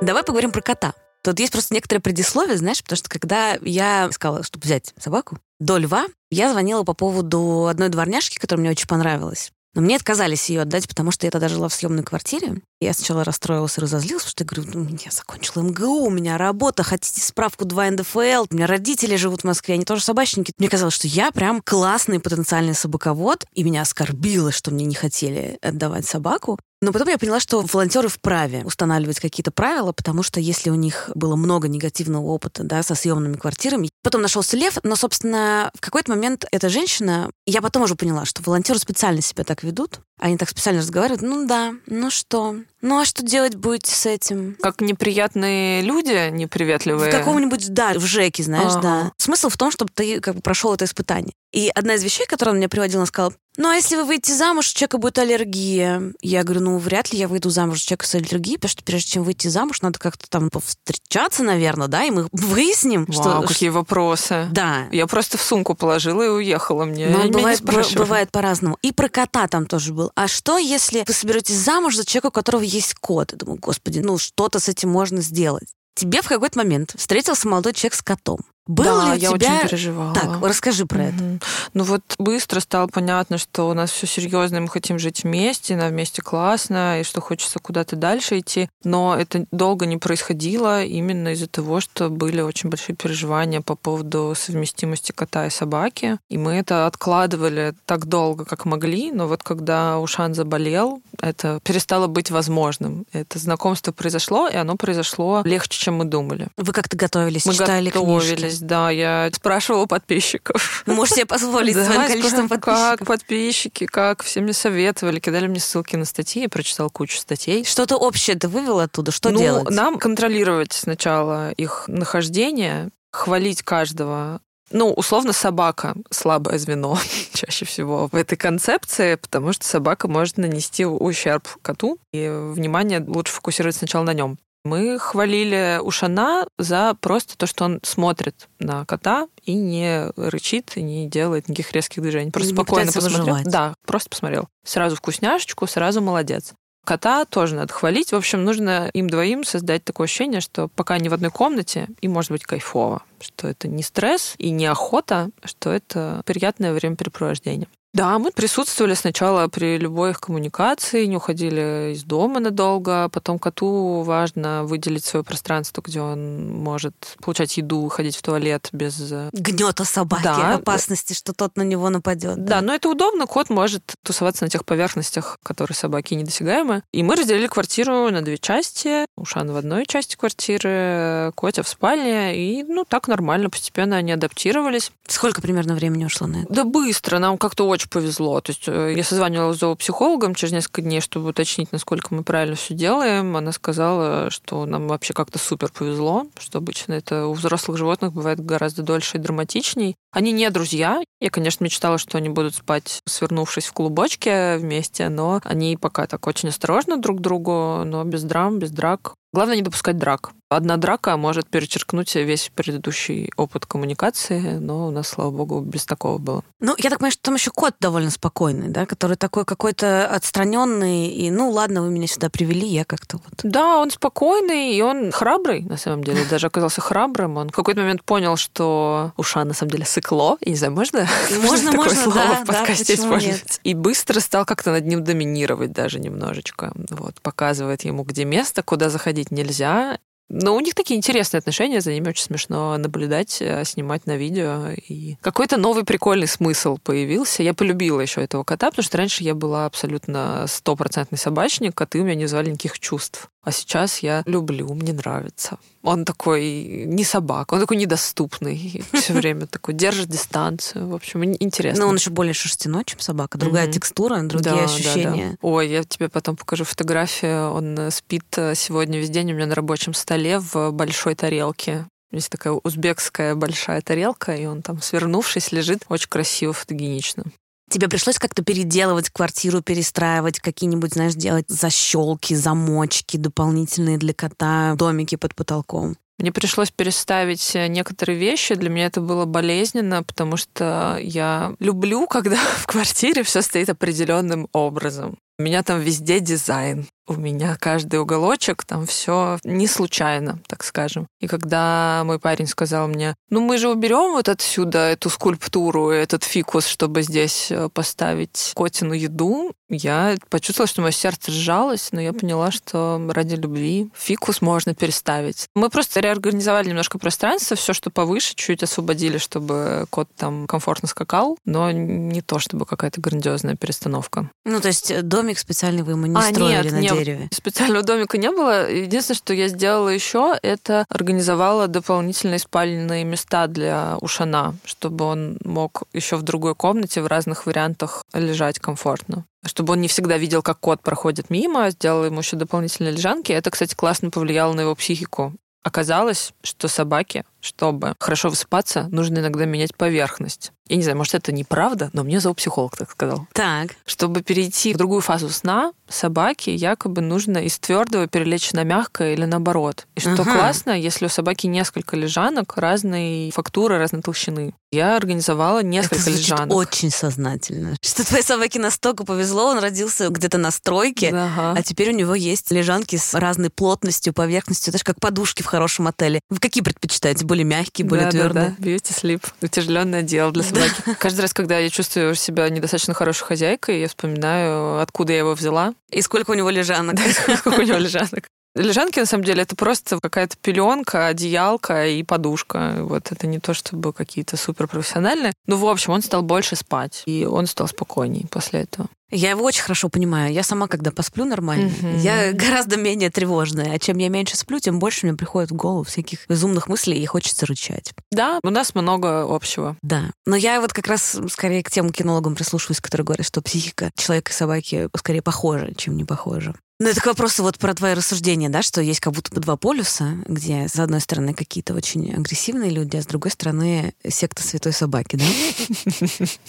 Давай поговорим про кота. Тут есть просто некоторое предисловие, знаешь, потому что когда я сказала, чтобы взять собаку, до льва, я звонила по поводу одной дворняжки, которая мне очень понравилась. Но мне отказались ее отдать, потому что я тогда жила в съемной квартире. Я сначала расстроилась и разозлилась, потому что я говорю, ну, я закончила МГУ, у меня работа, хотите справку 2 НДФЛ, у меня родители живут в Москве, они тоже собачники. Мне казалось, что я прям классный потенциальный собаковод, и меня оскорбило, что мне не хотели отдавать собаку. Но потом я поняла, что волонтеры вправе устанавливать какие-то правила, потому что если у них было много негативного опыта да, со съемными квартирами, потом нашелся лев, но, собственно, в какой-то момент эта женщина, я потом уже поняла, что волонтеры специально себя так ведут, они так специально разговаривают, ну да, ну что, ну а что делать будете с этим? Как неприятные люди, неприветливые. В каком-нибудь, да, в ЖЭКе, знаешь, ага. да. Смысл в том, чтобы ты как бы прошел это испытание. И одна из вещей, которую он мне приводил, она сказала, ну а если вы выйдете замуж, у человека будет аллергия? Я говорю, ну вряд ли я выйду замуж у человека с аллергией, потому что прежде чем выйти замуж, надо как-то там повстречаться, наверное, да, и мы выясним, Вау, что... какие вопросы. Да. Я просто в сумку положила и уехала. Мне Но бывает, бывает по-разному. И про кота там тоже был. А что, если вы соберетесь замуж за человека, у которого есть кот? Я думаю, господи, ну что-то с этим можно сделать. Тебе в какой-то момент встретился молодой человек с котом. Был да, ли я у тебя... очень переживала. Так, расскажи про это. Ну вот быстро стало понятно, что у нас все серьезно, и мы хотим жить вместе, на вместе классно, и что хочется куда-то дальше идти. Но это долго не происходило именно из-за того, что были очень большие переживания по поводу совместимости кота и собаки. И мы это откладывали так долго, как могли. Но вот когда Ушан заболел, это перестало быть возможным. Это знакомство произошло, и оно произошло легче, чем мы думали. Вы как-то готовились, мы читали готовились? Да. Я спрашивала подписчиков. Вы можете себе позволить Да, своим количеством как подписчиков. подписчики, как все мне советовали, кидали мне ссылки на статьи, я прочитала кучу статей. Что-то общее ты вывел оттуда? Что ну, делать? нам контролировать сначала их нахождение, хвалить каждого. Ну, условно, собака слабое звено чаще всего в этой концепции, потому что собака может нанести ущерб коту, и внимание лучше фокусировать сначала на нем. Мы хвалили Ушана за просто то, что он смотрит на кота и не рычит, и не делает никаких резких движений. Просто Не спокойно посмотрел. выживать. Да, просто посмотрел. Сразу вкусняшечку, сразу молодец. Кота тоже надо хвалить. В общем, нужно им двоим создать такое ощущение, что пока они в одной комнате, им может быть кайфово. Что это не стресс и не охота, что это приятное времяпрепровождение. Да, мы присутствовали сначала при любой их коммуникации, не уходили из дома надолго. Потом коту важно выделить свое пространство, где он может получать еду, ходить в туалет без... э, Гнета собаки, Да. опасности, что тот на него нападет. Да, но это удобно. Кот может тусоваться на тех поверхностях, которые собаки недосягаемы. И мы разделили квартиру на две части. Ушан в одной части квартиры, Котя в спальне. И, ну, так нормально, постепенно они адаптировались. Сколько примерно времени ушло на это? Да быстро, нам как-то очень очень повезло. То есть э, я созванивалась с зоопсихологом через несколько дней, чтобы уточнить, насколько мы правильно все делаем. Она сказала, что нам вообще как-то супер повезло, что обычно это у взрослых животных бывает гораздо дольше и драматичней. Они не друзья. Я, конечно, мечтала, что они будут спать, свернувшись в клубочке вместе, но они пока так очень осторожно друг к другу, но без драм, без драк. Главное не допускать драк. Одна драка может перечеркнуть весь предыдущий опыт коммуникации, но у нас, слава богу, без такого было. Ну, я так понимаю, что там еще кот довольно спокойный, да, который такой какой-то отстраненный, и ну ладно, вы меня сюда привели, я как-то вот. Да, он спокойный, и он храбрый, на самом деле, даже оказался храбрым. Он в какой-то момент понял, что уша на самом деле сыкло, я не знаю, можно? Можно, можно, слово да, в подкасте использовать? И быстро стал как-то над ним доминировать даже немножечко. Вот, показывает ему, где место, куда заходить нельзя, но у них такие интересные отношения, за ними очень смешно наблюдать, э, снимать на видео. И какой-то новый прикольный смысл появился. Я полюбила еще этого кота, потому что раньше я была абсолютно стопроцентный собачник, коты у меня не звали никаких чувств. А сейчас я люблю, мне нравится. Он такой не собака, он такой недоступный. Все время такой держит дистанцию. В общем, интересно. Но он еще более шерстяной, чем собака. Другая mm-hmm. текстура, другие да, ощущения. Да, да. Ой, я тебе потом покажу фотографию. Он э, спит э, сегодня весь день у меня на рабочем столе в большой тарелке. Есть такая узбекская большая тарелка, и он там, свернувшись, лежит очень красиво, фотогенично. Тебе пришлось как-то переделывать квартиру, перестраивать, какие-нибудь, знаешь, делать защелки, замочки дополнительные для кота, домики под потолком? Мне пришлось переставить некоторые вещи. Для меня это было болезненно, потому что я люблю, когда в квартире все стоит определенным образом. У меня там везде дизайн у меня каждый уголочек, там все не случайно, так скажем. И когда мой парень сказал мне, ну мы же уберем вот отсюда эту скульптуру, этот фикус, чтобы здесь э, поставить котину еду, я почувствовала, что мое сердце сжалось, но я поняла, что ради любви фикус можно переставить. Мы просто реорганизовали немножко пространство, все, что повыше, чуть освободили, чтобы кот там комфортно скакал, но не то, чтобы какая-то грандиозная перестановка. Ну, то есть э, домик специальный вы ему не а, строили нет, на дереве. Специального домика не было. Единственное, что я сделала еще, это организовала дополнительные спальные места для Ушана, чтобы он мог еще в другой комнате в разных вариантах лежать комфортно чтобы он не всегда видел, как кот проходит мимо, сделала ему еще дополнительные лежанки. Это, кстати, классно повлияло на его психику. Оказалось, что собаке, чтобы хорошо высыпаться, нужно иногда менять поверхность. Я не знаю, может, это неправда, но мне зоопсихолог так сказал. Так. Чтобы перейти в другую фазу сна, собаке якобы нужно из твердого перелечь на мягкое или наоборот. И что ага. классно, если у собаки несколько лежанок разной фактуры, разной толщины. Я организовала несколько это лежанок. очень сознательно. Что твоей собаке настолько повезло, он родился где-то на стройке, ага. а теперь у него есть лежанки с разной плотностью, поверхностью. Это же как подушки в хорошем отеле. Вы какие предпочитаете? Более мягкие, более да, твердые? Да, да. Beauty sleep. Утяжеленное дело для собаки. Каждый раз, когда я чувствую себя недостаточно хорошей хозяйкой, я вспоминаю, откуда я его взяла. И сколько у него лежанок. Сколько у него лежанок. Лежанки, на самом деле, это просто какая-то пеленка, одеялка и подушка. Вот это не то, чтобы какие-то суперпрофессиональные. Ну, в общем, он стал больше спать, и он стал спокойней после этого. Я его очень хорошо понимаю. Я сама, когда посплю нормально, mm-hmm. я гораздо менее тревожная. А чем я меньше сплю, тем больше мне приходит в голову всяких безумных мыслей и хочется рычать. Да, у нас много общего. Да. Но я вот как раз скорее к тем кинологам прислушиваюсь, которые говорят, что психика человека и собаки скорее похожа, чем не похожа. Ну, это к вопросу вот про твои рассуждения, да, что есть как будто бы два полюса, где с одной стороны какие-то очень агрессивные люди, а с другой стороны секта святой собаки, да?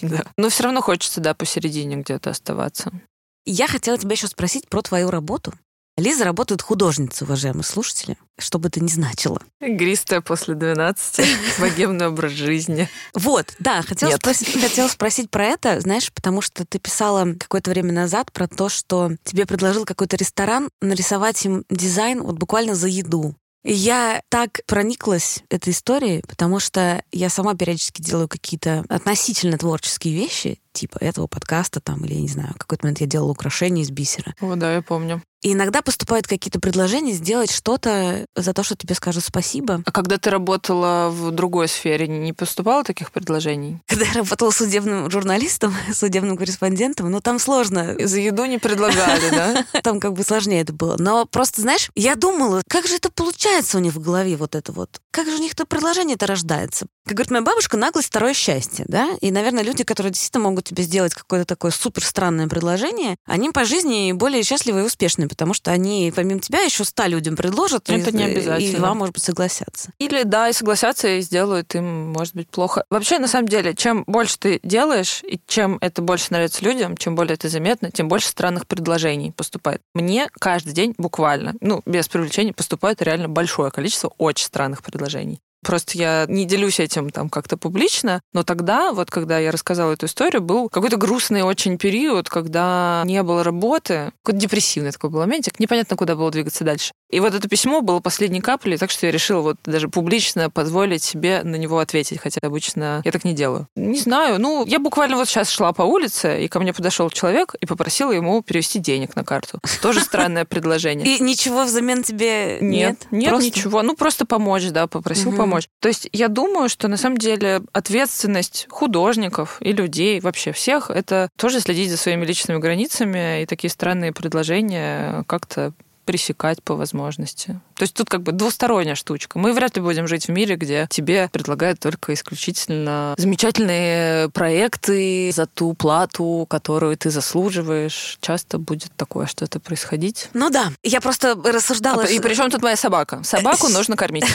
Да. Но все равно хочется, да, посередине где-то оставаться. Я хотела тебя еще спросить про твою работу. Лиза работает художницей, уважаемые слушатели, что бы это ни значило. Игристая после 12, богемный образ жизни. Вот, да, хотела спросить, хотела спросить про это, знаешь, потому что ты писала какое-то время назад про то, что тебе предложил какой-то ресторан нарисовать им дизайн вот буквально за еду. Я так прониклась этой историей, потому что я сама периодически делаю какие-то относительно творческие вещи, типа этого подкаста там, или, я не знаю, в какой-то момент я делала украшения из бисера. О, да, я помню. И иногда поступают какие-то предложения сделать что-то за то, что тебе скажут спасибо. А когда ты работала в другой сфере, не поступало таких предложений? Когда я работала судебным журналистом, судебным корреспондентом, ну там сложно. За еду не предлагали, да? Там как бы сложнее это было. Но просто, знаешь, я думала, как же это получается у них в голове вот это вот? Как же у них-то предложение-то рождается? Как говорит моя бабушка, наглость — второе счастье, да? И, наверное, люди, которые действительно могут тебе сделать какое-то такое супер странное предложение, они по жизни более счастливы и успешны, потому что они, помимо тебя, еще ста людям предложат. Это и, не обязательно. И два, может быть, согласятся. Или, да, и согласятся, и сделают им, может быть, плохо. Вообще, на самом деле, чем больше ты делаешь, и чем это больше нравится людям, чем более это заметно, тем больше странных предложений поступает. Мне каждый день буквально, ну, без привлечения, поступает реально большое количество очень странных предложений. Просто я не делюсь этим там как-то публично, но тогда, вот когда я рассказала эту историю, был какой-то грустный очень период, когда не было работы, какой-то депрессивный такой был моментик, непонятно, куда было двигаться дальше. И вот это письмо было последней каплей, так что я решила вот даже публично позволить себе на него ответить, хотя обычно я так не делаю. Не знаю, ну, я буквально вот сейчас шла по улице, и ко мне подошел человек и попросила ему перевести денег на карту. Тоже странное предложение. И ничего взамен тебе нет? Нет, нет ничего. Ну, просто помочь, да, попросил помочь помочь. То есть я думаю, что на самом деле ответственность художников и людей, вообще всех, это тоже следить за своими личными границами и такие странные предложения как-то пресекать по возможности. То есть тут как бы двусторонняя штучка. Мы вряд ли будем жить в мире, где тебе предлагают только исключительно замечательные проекты за ту плату, которую ты заслуживаешь. Часто будет такое что-то происходить. Ну да, я просто рассуждала... А, и при чем тут моя собака? Собаку нужно кормить.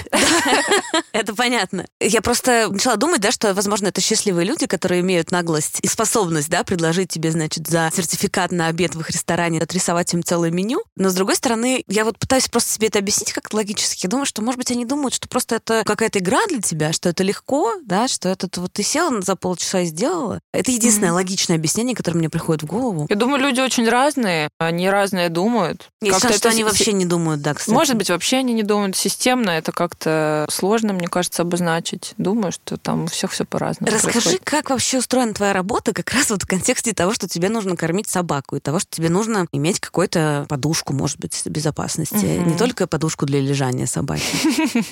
Это понятно. Я просто начала думать, да, что, возможно, это счастливые люди, которые имеют наглость и способность, да, предложить тебе, значит, за сертификат на обед в их ресторане отрисовать им целое меню. Но, с другой стороны, я вот пытаюсь просто себе это объяснить, как-то логически. Я думаю, что, может быть, они думают, что просто это какая-то игра для тебя, что это легко, да, что это вот ты села за полчаса и сделала. Это единственное mm-hmm. логичное объяснение, которое мне приходит в голову. Я думаю, люди очень разные, они разные думают. Я считаю, что они вообще не думают, да, кстати. Может быть, вообще они не думают. Системно это как-то сложно, мне кажется, обозначить. Думаю, что там у всех все по-разному Расскажи, происходит. как вообще устроена твоя работа как раз вот в контексте того, что тебе нужно кормить собаку, и того, что тебе нужно иметь какую-то подушку, может быть, безопасности. Mm-hmm. Не только подушку для лежания собаки.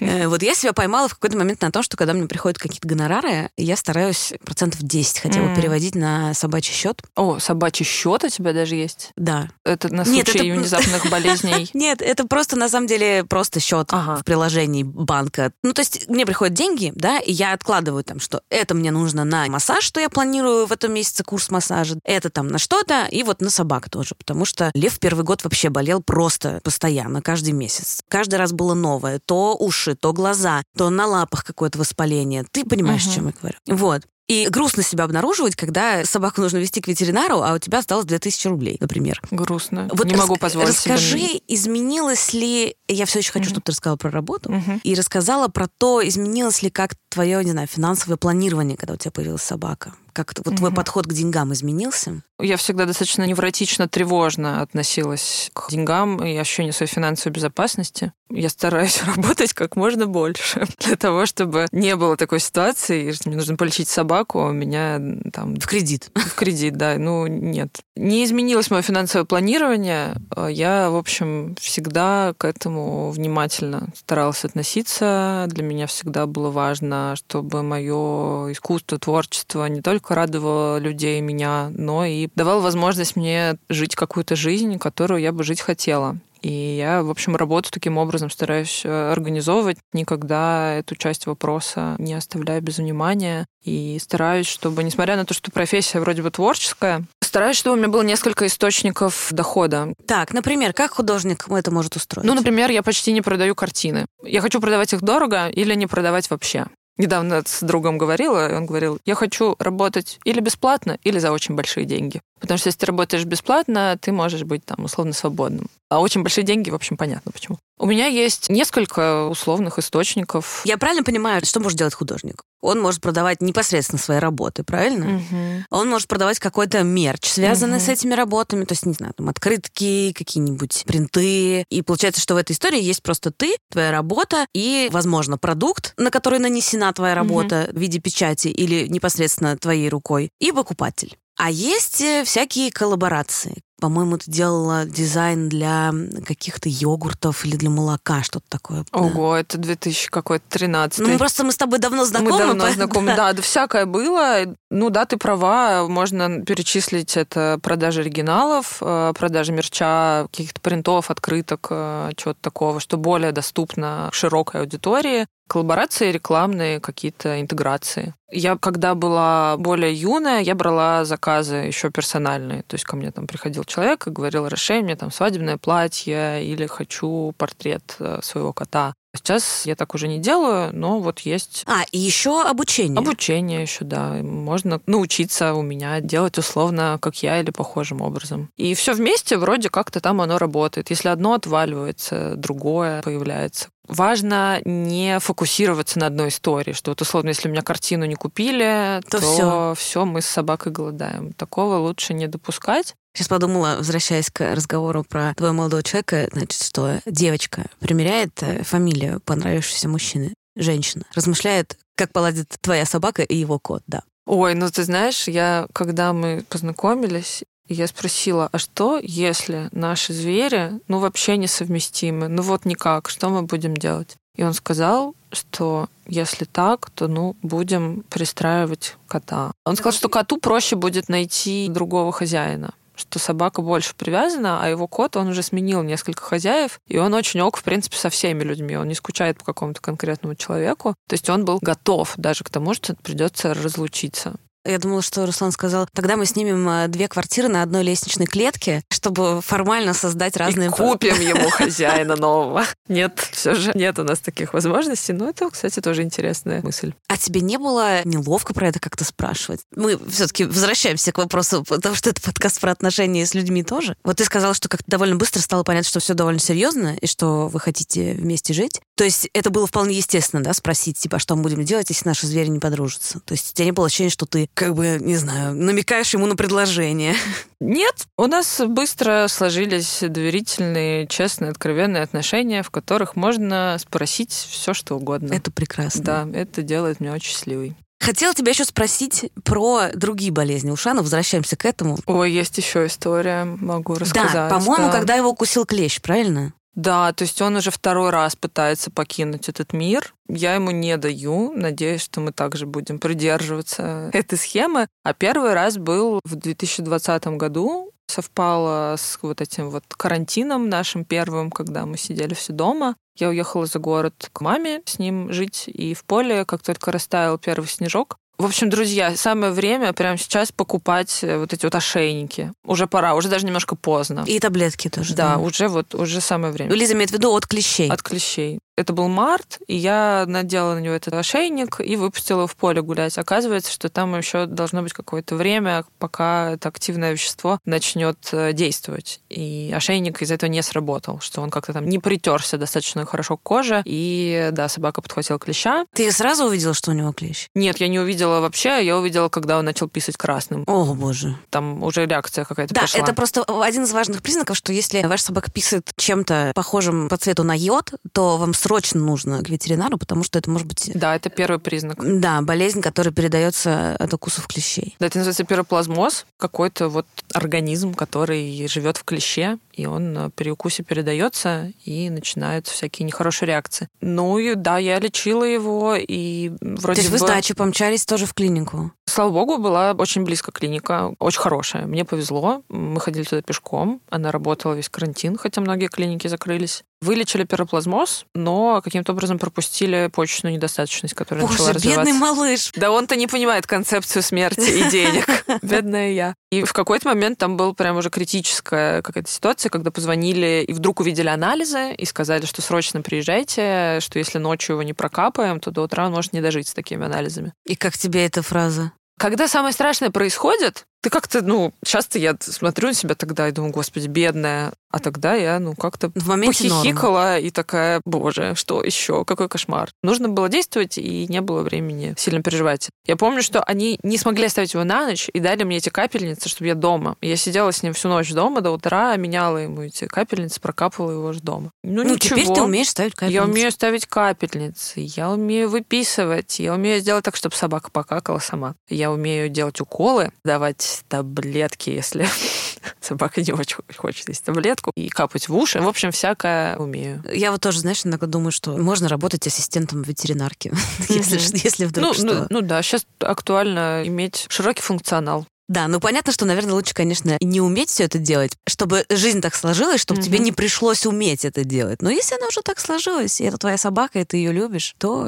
Э, вот я себя поймала в какой-то момент на том, что когда мне приходят какие-то гонорары, я стараюсь процентов 10 хотя бы переводить на собачий счет. О, собачий счет у тебя даже есть? Да. Это на случай внезапных болезней? Нет, это просто на самом деле просто счет в приложении банка. Ну, то есть мне приходят деньги, да, и я откладываю там, что это мне нужно на массаж, что я планирую в этом месяце курс массажа, это там на что-то, и вот на собак тоже, потому что Лев первый год вообще болел просто постоянно, каждый месяц. Каждый раз было новое. То уши, то глаза, то на лапах какое-то воспаление. Ты понимаешь, угу. о чем я говорю? Вот. И грустно себя обнаруживать, когда собаку нужно вести к ветеринару, а у тебя осталось 2000 рублей, например. Грустно. Вот не рас- могу позволить Расскажи, себе... изменилось ли... Я все еще хочу, угу. чтобы ты рассказала про работу. Угу. И рассказала про то, изменилось ли как твое, не знаю, финансовое планирование, когда у тебя появилась собака. Как вот угу. твой подход к деньгам изменился? Я всегда достаточно невротично, тревожно относилась к деньгам и ощущению своей финансовой безопасности. Я стараюсь работать как можно больше для того, чтобы не было такой ситуации, что мне нужно полечить собаку, а у меня там... В кредит. В кредит, да. Ну, нет. Не изменилось мое финансовое планирование. Я, в общем, всегда к этому внимательно старалась относиться. Для меня всегда было важно, чтобы мое искусство, творчество не только радовало людей меня, но и давало возможность мне жить какую-то жизнь, которую я бы жить хотела. И я, в общем, работу таким образом стараюсь э, организовывать, никогда эту часть вопроса не оставляю без внимания. И стараюсь, чтобы, несмотря на то, что профессия вроде бы творческая, стараюсь, чтобы у меня было несколько источников дохода. Так, например, как художник это может устроить? Ну, например, я почти не продаю картины. Я хочу продавать их дорого или не продавать вообще. Недавно с другом говорила, и он говорил, я хочу работать или бесплатно, или за очень большие деньги. Потому что если ты работаешь бесплатно, ты можешь быть там условно свободным. А очень большие деньги, в общем, понятно почему. У меня есть несколько условных источников. Я правильно понимаю, что может делать художник? Он может продавать непосредственно свои работы, правильно? Угу. Он может продавать какой-то мерч, связанный угу. с этими работами, то есть, не знаю, там открытки, какие-нибудь принты. И получается, что в этой истории есть просто ты, твоя работа и, возможно, продукт, на который нанесена твоя работа угу. в виде печати или непосредственно твоей рукой, и покупатель. А есть э, всякие коллаборации. По-моему, ты делала дизайн для каких-то йогуртов или для молока, что-то такое. Ого, да. это 2000 какой-то 13 Ну, просто мы с тобой давно знакомы. Мы давно знакомы, да. да, всякое было. Ну да, ты права, можно перечислить это продажи оригиналов, э, продажи мерча, каких-то принтов, открыток, э, чего-то такого, что более доступно широкой аудитории коллаборации рекламные, какие-то интеграции. Я, когда была более юная, я брала заказы еще персональные. То есть ко мне там приходил человек и говорил, расшей мне там свадебное платье или хочу портрет э, своего кота. Сейчас я так уже не делаю, но вот есть... А, и еще обучение. Обучение еще, да. Можно научиться у меня делать условно, как я, или похожим образом. И все вместе вроде как-то там оно работает. Если одно отваливается, другое появляется. Важно не фокусироваться на одной истории, что вот условно, если у меня картину не купили, то, то все. все, мы с собакой голодаем. Такого лучше не допускать. Сейчас подумала, возвращаясь к разговору про твоего молодого человека, значит, что девочка примеряет э, фамилию понравившегося мужчины, женщина, размышляет, как поладит твоя собака и его кот, да. Ой, ну ты знаешь, я, когда мы познакомились, я спросила, а что, если наши звери, ну, вообще несовместимы? Ну, вот никак, что мы будем делать? И он сказал, что если так, то, ну, будем пристраивать кота. Он сказал, что коту проще будет найти другого хозяина что собака больше привязана, а его кот, он уже сменил несколько хозяев, и он очень ок, в принципе, со всеми людьми. Он не скучает по какому-то конкретному человеку. То есть он был готов даже к тому, что придется разлучиться. Я думала, что Руслан сказал, тогда мы снимем э, две квартиры на одной лестничной клетке, чтобы формально создать разные... И купим ему хозяина нового. Нет, все же нет у нас таких возможностей. Но это, кстати, тоже интересная мысль. А тебе не было неловко про это как-то спрашивать? Мы все-таки возвращаемся к вопросу, потому что это подкаст про отношения с людьми тоже. Вот ты сказал, что как-то довольно быстро стало понятно, что все довольно серьезно и что вы хотите вместе жить. То есть это было вполне естественно, да, спросить, типа, а что мы будем делать, если наши звери не подружатся? То есть у тебя не было ощущения, что ты, как бы, не знаю, намекаешь ему на предложение? Нет, у нас быстро сложились доверительные, честные, откровенные отношения, в которых можно спросить все, что угодно. Это прекрасно. Да, это делает меня очень счастливой. Хотела тебя еще спросить про другие болезни Ушана. Возвращаемся к этому. Ой, есть еще история, могу рассказать. Да, по-моему, да. когда его укусил клещ, правильно? Да, то есть он уже второй раз пытается покинуть этот мир. Я ему не даю. Надеюсь, что мы также будем придерживаться этой схемы. А первый раз был в 2020 году. Совпало с вот этим вот карантином нашим первым, когда мы сидели все дома. Я уехала за город к маме с ним жить, и в поле, как только растаял первый снежок, в общем, друзья, самое время прямо сейчас покупать э, вот эти вот ошейники. Уже пора, уже даже немножко поздно. И таблетки тоже. Да, да. уже вот уже самое время. Лиза имеет в виду от клещей. От клещей. Это был март, и я надела на него этот ошейник и выпустила его в поле гулять. Оказывается, что там еще должно быть какое-то время, пока это активное вещество начнет э, действовать. И ошейник из-за этого не сработал, что он как-то там не притерся достаточно хорошо к коже, и да, собака подхватила клеща. Ты сразу увидела, что у него клещ? Нет, я не увидела вообще, я увидела, когда он начал писать красным. О, боже. Там уже реакция какая-то да, пошла. это просто один из важных признаков, что если ваша собака писает чем-то похожим по цвету на йод, то вам срочно нужно к ветеринару, потому что это может быть... Да, это первый признак. Да, болезнь, которая передается от укусов клещей. Да, это называется пироплазмоз, какой-то вот организм, который живет в клеще, и он э, при укусе передается, и начинаются всякие нехорошие реакции. Ну и да, я лечила его, и вроде То есть бы... вы с дачи помчались тоже в клинику? Слава богу, была очень близко клиника, очень хорошая. Мне повезло, мы ходили туда пешком, она работала весь карантин, хотя многие клиники закрылись. Вылечили пироплазмоз, но каким-то образом пропустили почечную недостаточность, которая Боже, начала развиваться. бедный малыш. Да он-то не понимает концепцию смерти и денег. Бедная я. И в какой-то момент там был прям уже критическая какая-то ситуация, когда позвонили и вдруг увидели анализы и сказали, что срочно приезжайте, что если ночью его не прокапаем, то до утра он может не дожить с такими анализами. И как тебе эта фраза? Когда самое страшное происходит, ты как-то, ну, часто я смотрю на себя тогда и думаю, господи, бедная. А тогда я, ну, как-то в моменте похихикала норма. и такая, боже, что еще? Какой кошмар. Нужно было действовать, и не было времени сильно переживать. Я помню, что они не смогли оставить его на ночь и дали мне эти капельницы, чтобы я дома. Я сидела с ним всю ночь дома до утра, меняла ему эти капельницы, прокапывала его же дома. Ну, ну ничего. теперь ты умеешь ставить капельницы. Я умею ставить капельницы, я умею выписывать, я умею сделать так, чтобы собака покакала сама. Я умею делать уколы, давать таблетки, если Собака не очень хочет есть таблетку и капать в уши. В общем, всякое умею. Я вот тоже, знаешь, иногда думаю, что можно работать ассистентом ветеринарки, если, если вдруг ну, что. Ну, ну да, сейчас актуально иметь широкий функционал. Да, ну понятно, что, наверное, лучше, конечно, не уметь все это делать, чтобы жизнь так сложилась, чтобы mm-hmm. тебе не пришлось уметь это делать. Но если она уже так сложилась, и это твоя собака, и ты ее любишь, то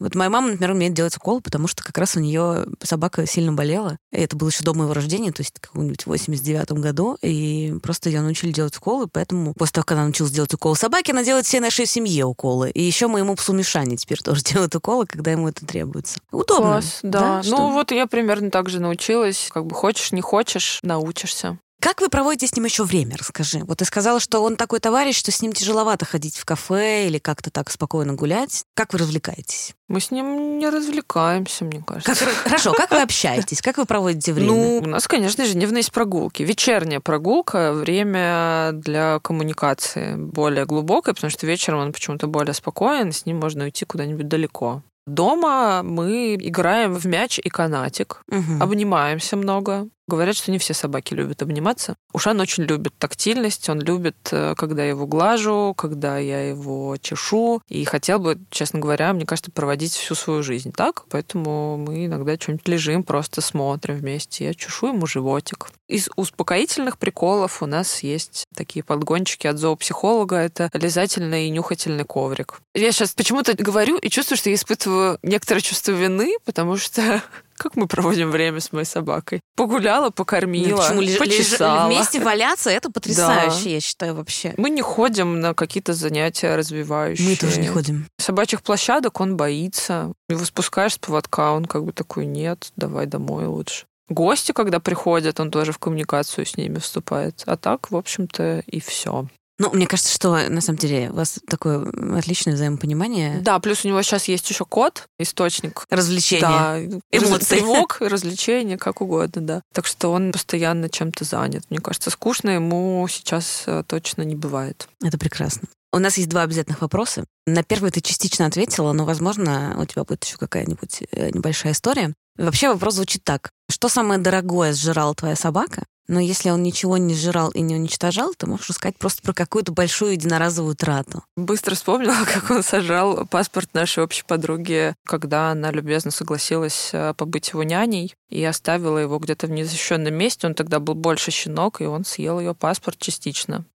вот моя мама, например, умеет делать укол, потому что как раз у нее собака сильно болела. И это было еще до моего рождения, то есть в каком-нибудь 89 году. И просто ее научили делать уколы, поэтому после того, как она научилась делать уколы собаки, она делает всей нашей семье уколы. И еще моему псу Мишане теперь тоже делают уколы, когда ему это требуется. Удобно. Класс, да. да? Ну что? вот я примерно так же научилась. Как бы хочешь, не хочешь, научишься. Как вы проводите с ним еще время, расскажи? Вот ты сказала, что он такой товарищ, что с ним тяжеловато ходить в кафе или как-то так спокойно гулять. Как вы развлекаетесь? Мы с ним не развлекаемся, мне кажется. Как, хорошо, как вы общаетесь? Как вы проводите время? Ну, у нас, конечно, ежедневно есть прогулки. Вечерняя прогулка — время для коммуникации более глубокой, потому что вечером он почему-то более спокоен, с ним можно уйти куда-нибудь далеко. Дома мы играем в мяч и канатик, угу. обнимаемся много. Говорят, что не все собаки любят обниматься. Ушан очень любит тактильность, он любит, э, когда я его глажу, когда я его чешу, и хотел бы, честно говоря, мне кажется, проводить всю свою жизнь так, поэтому мы иногда что-нибудь лежим, просто смотрим вместе. Я чешу ему животик. Из успокоительных приколов у нас есть такие подгончики от зоопсихолога. Это лизательный и нюхательный коврик. Я сейчас почему-то говорю и чувствую, что я испытываю некоторое чувство вины, потому что как мы проводим время с моей собакой? Погуляла, покормила, ну, почему? почесала. Вместе валяться, это потрясающе, да. я считаю, вообще. Мы не ходим на какие-то занятия развивающие. Мы тоже не ходим. Собачьих площадок он боится. Его спускаешь с поводка, он как бы такой, нет, давай домой лучше. Гости, когда приходят, он тоже в коммуникацию с ними вступает. А так, в общем-то, и все. Ну, мне кажется, что на самом деле у вас такое отличное взаимопонимание. Да, плюс у него сейчас есть еще код, источник. Развлечения. Да, эмоций. Тревог, развлечения, как угодно, да. Так что он постоянно чем-то занят. Мне кажется, скучно ему сейчас э, точно не бывает. Это прекрасно. У нас есть два обязательных вопроса. На первый ты частично ответила, но, возможно, у тебя будет еще какая-нибудь э, небольшая история. Вообще вопрос звучит так. Что самое дорогое сжирала твоя собака? Но если он ничего не сжирал и не уничтожал, то можешь сказать просто про какую-то большую единоразовую трату. Быстро вспомнила, как он сожрал паспорт нашей общей подруги, когда она любезно согласилась э, побыть его няней и оставила его где-то в незащищенном месте. Он тогда был больше щенок, и он съел ее паспорт частично.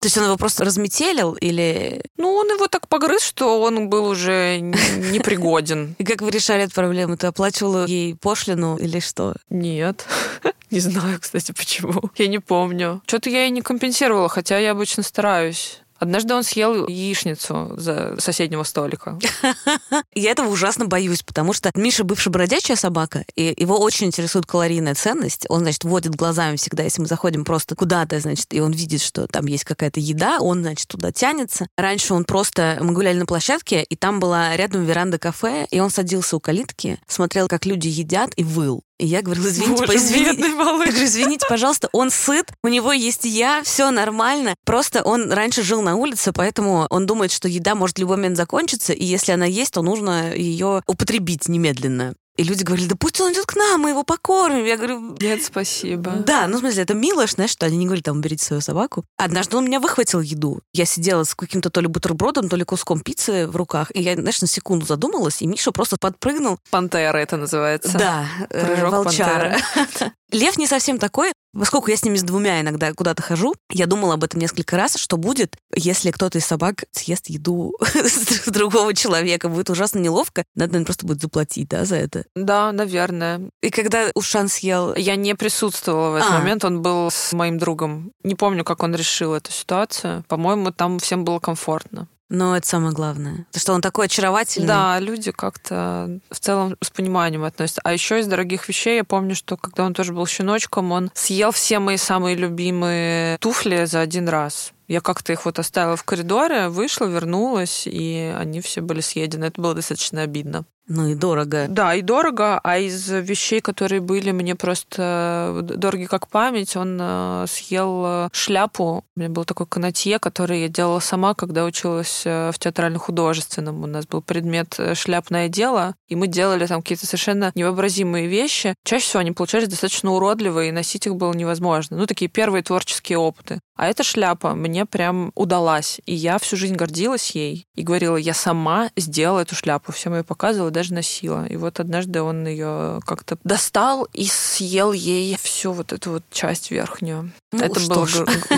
То есть он его просто разметелил или... Ну, он его так погрыз, что он был уже непригоден. И как вы решали эту проблему? Ты оплачивала ей пошлину или что? Нет. Не знаю, кстати, почему. Я не помню. Что-то я и не компенсировала, хотя я обычно стараюсь. Однажды он съел яичницу за соседнего столика. Я этого ужасно боюсь, потому что Миша бывшая бродячая собака, и его очень интересует калорийная ценность. Он, значит, водит глазами всегда, если мы заходим просто куда-то, значит, и он видит, что там есть какая-то еда, он, значит, туда тянется. Раньше он просто... Мы гуляли на площадке, и там была рядом веранда кафе, и он садился у калитки, смотрел, как люди едят, и выл. И я говорила, извините, Боже, извините, я говорю, извините, пожалуйста, он сыт, у него есть я, все нормально. Просто он раньше жил на улице, поэтому он думает, что еда может в любой момент закончиться, и если она есть, то нужно ее употребить немедленно. И люди говорили, да пусть он идет к нам, мы его покормим. Я говорю... Нет, спасибо. Да, ну, в смысле, это мило, знаешь, что они не говорят, там, берите свою собаку. Однажды он меня выхватил еду. Я сидела с каким-то то ли бутербродом, то ли куском пиццы в руках. И я, знаешь, на секунду задумалась, и Миша просто подпрыгнул. Пантера это называется. Да, э, Прыжок волчара. Лев не совсем такой, Поскольку я с ними с двумя иногда куда-то хожу, я думала об этом несколько раз, что будет, если кто-то из собак съест еду с другого человека. Будет ужасно неловко. Надо, наверное, просто будет заплатить, да, за это? Да, наверное. И когда Ушан съел... Я не присутствовала в этот а. момент, он был с моим другом. Не помню, как он решил эту ситуацию. По-моему, там всем было комфортно. Но это самое главное. То, что он такой очаровательный. Да, люди как-то в целом с пониманием относятся. А еще из дорогих вещей я помню, что когда он тоже был щеночком, он съел все мои самые любимые туфли за один раз. Я как-то их вот оставила в коридоре, вышла, вернулась, и они все были съедены. Это было достаточно обидно. Ну и дорого. Да, и дорого. А из вещей, которые были мне просто дороги как память, он э, съел э, шляпу. У меня был такой канатье, который я делала сама, когда училась э, в театрально-художественном. У нас был предмет шляпное дело, и мы делали там какие-то совершенно невообразимые вещи. Чаще всего они получались достаточно уродливые, и носить их было невозможно. Ну, такие первые творческие опыты. А эта шляпа мне прям удалась. И я всю жизнь гордилась ей и говорила, я сама сделала эту шляпу. Всем ее показывала, даже носила. И вот однажды он ее как-то достал и съел ей всю вот эту вот часть верхнюю. Ну, Это было,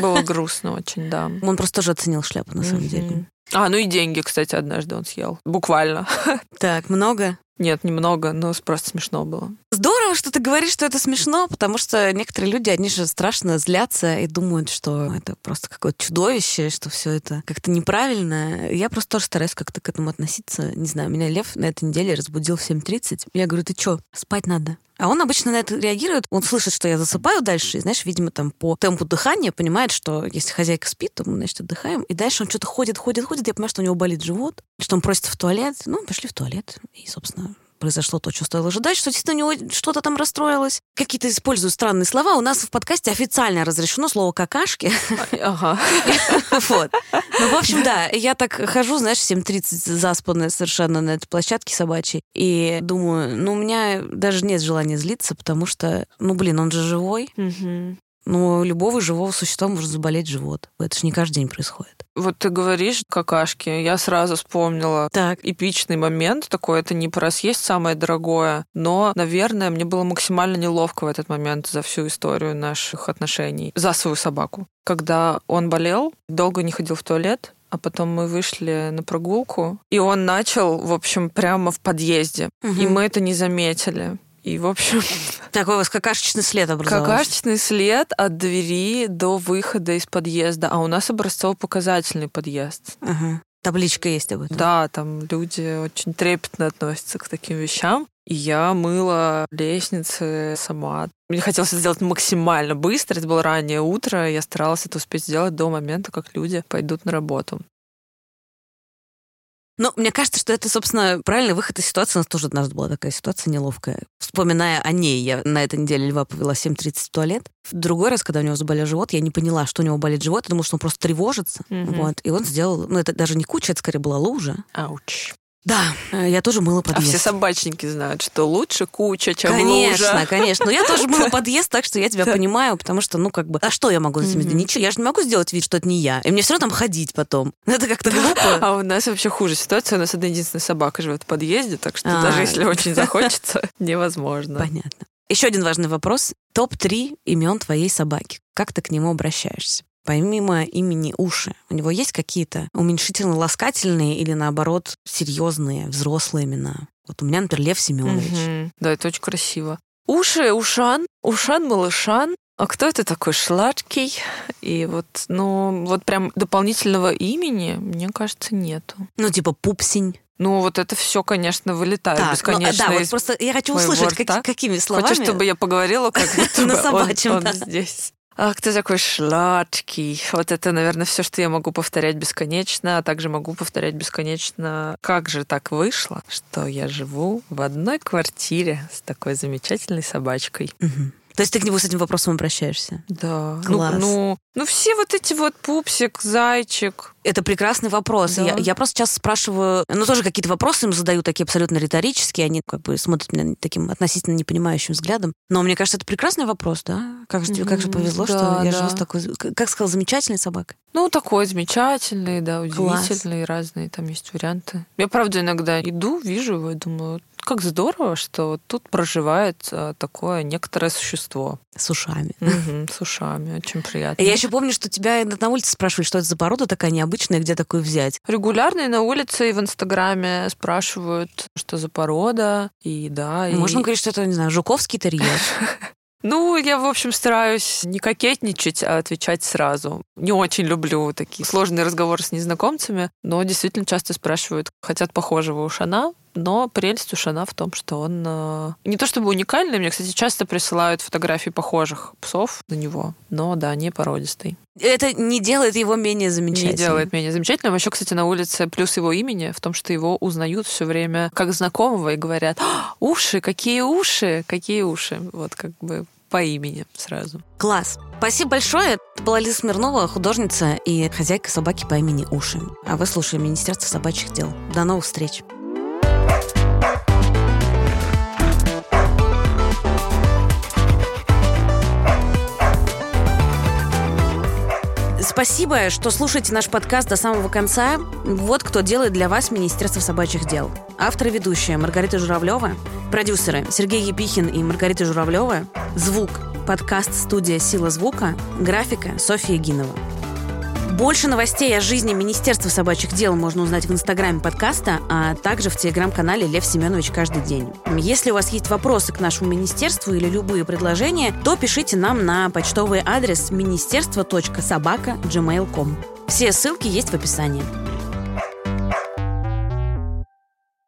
было грустно очень, да. Он просто тоже оценил шляпу, на самом деле. А, ну и деньги, кстати, однажды он съел. Буквально. Так, много? Нет, немного, но просто смешно было. Здорово, что ты говоришь, что это смешно, потому что некоторые люди, они же страшно злятся и думают, что это просто какое-то чудовище, что все это как-то неправильно. Я просто тоже стараюсь как-то к этому относиться. Не знаю, меня Лев на этой неделе разбудил в 7.30. Я говорю, ты что, спать надо? А он обычно на это реагирует. Он слышит, что я засыпаю дальше, и, знаешь, видимо, там по темпу дыхания понимает, что если хозяйка спит, то мы, значит, отдыхаем. И дальше он что-то ходит, ходит, ходит. Я понимаю, что у него болит живот, что он просится в туалет. Ну, пошли в туалет. И, собственно, произошло то, что стоило ожидать, что действительно у него что-то там расстроилось. Какие-то использую странные слова. У нас в подкасте официально разрешено слово «какашки». Ага. Вот. Ну, в общем, да, я так хожу, знаешь, 7.30 заспанная совершенно на этой площадке собачьей, и думаю, ну, у меня даже нет желания злиться, потому что, ну, блин, он же живой. Но у любого живого существа может заболеть живот. Это же не каждый день происходит. Вот ты говоришь какашки, я сразу вспомнила так. эпичный момент такой, это не про съесть самое дорогое, но, наверное, мне было максимально неловко в этот момент за всю историю наших отношений, за свою собаку. Когда он болел, долго не ходил в туалет, а потом мы вышли на прогулку, и он начал, в общем, прямо в подъезде. Угу. И мы это не заметили. И, в общем... Такой у вас какашечный след образовался. Какашечный след от двери до выхода из подъезда. А у нас образцово-показательный подъезд. Ага. Табличка есть об этом. Да, там люди очень трепетно относятся к таким вещам. И я мыла лестницы сама. Мне хотелось это сделать максимально быстро. Это было раннее утро. Я старалась это успеть сделать до момента, как люди пойдут на работу. Но мне кажется, что это, собственно, правильный выход из ситуации. У нас тоже однажды была такая ситуация неловкая. Вспоминая о ней, я на этой неделе Льва повела 7.30 в туалет. В другой раз, когда у него заболел живот, я не поняла, что у него болит живот. Я думала, что он просто тревожится. Mm-hmm. Вот. И он сделал... Ну, это даже не куча, это скорее была лужа. Ауч. Да, э, я тоже мыла подъезд. А все собачники знают, что лучше куча, чем конечно, лужа. Конечно, конечно. Но я тоже мыла подъезд, так что я тебя понимаю, потому что, ну, как бы, а что я могу с этим сделать? Ничего, я же не могу сделать вид, что это не я. И мне все равно там ходить потом. Это как-то глупо. А у нас вообще хуже ситуация. У нас одна единственная собака живет в подъезде, так что а. даже если очень захочется, невозможно. Понятно. Еще один важный вопрос. Топ-3 имен твоей собаки. Как ты к нему обращаешься? Помимо имени уши, у него есть какие-то уменьшительно-ласкательные или, наоборот, серьезные, взрослые имена? Вот у меня, например, Лев Семенович. Угу. Да, это очень красиво. Уши, Ушан, Ушан, Малышан. А кто это такой Шладкий? И вот, ну, вот прям дополнительного имени, мне кажется, нету. Ну, типа Пупсень. Ну, вот это все, конечно, вылетает так, бесконечно. Ну, да, вот просто я хочу услышать, как, какими словами. Хочешь, чтобы я поговорила, как будто на собачьем, он, он здесь. Ах, ты такой сладкий. Вот это, наверное, все, что я могу повторять бесконечно, а также могу повторять бесконечно. Как же так вышло, что я живу в одной квартире с такой замечательной собачкой? Угу. То есть ты к нему с этим вопросом обращаешься? Да. Ну, Класс. Ну, ну, ну все вот эти вот пупсик, зайчик. Это прекрасный вопрос. Да. Я, я просто сейчас спрашиваю, ну тоже какие-то вопросы им задаю такие абсолютно риторические, они как бы смотрят меня таким относительно непонимающим взглядом. Но мне кажется, это прекрасный вопрос, да? Как же, mm-hmm. как же повезло, да, что я да. живу с такой, как сказал, замечательной собакой. Ну, такой замечательный, да, удивительный, Класс. разные там есть варианты. Я, правда, иногда иду, вижу его и думаю, как здорово, что тут проживает а, такое некоторое существо. С ушами. Угу, с ушами, очень приятно. Я еще помню, что тебя на улице спрашивали, что это за порода такая необычная, где такую взять. Регулярно и на улице, и в Инстаграме спрашивают, что за порода, и да. Можно и... говорить, что это, не знаю, жуковский терьер. Ну, я, в общем, стараюсь не кокетничать, а отвечать сразу. Не очень люблю такие сложные разговоры с незнакомцами, но действительно часто спрашивают, хотят похожего ушана, Но прелесть Ушана в том, что он э, не то чтобы уникальный, мне, кстати, часто присылают фотографии похожих псов на него, но да, не породистый. Это не делает его менее замечательным. Не делает менее замечательным. Еще, кстати, на улице плюс его имени в том, что его узнают все время как знакомого и говорят, «А, уши, какие уши, какие уши. Вот как бы по имени сразу. Класс. Спасибо большое. Это была Лиза Смирнова, художница и хозяйка собаки по имени Уши. А вы слушали Министерство собачьих дел. До новых встреч. Спасибо, что слушаете наш подкаст до самого конца. Вот кто делает для вас Министерство собачьих дел. Автор и ведущая Маргарита Журавлева, продюсеры Сергей Епихин и Маргарита Журавлева, звук, подкаст «Студия Сила звука», графика Софья Гинова. Больше новостей о жизни Министерства собачьих дел можно узнать в инстаграме подкаста, а также в телеграм-канале Лев Семенович каждый день. Если у вас есть вопросы к нашему министерству или любые предложения, то пишите нам на почтовый адрес министерство.собака.gmail.com. Все ссылки есть в описании.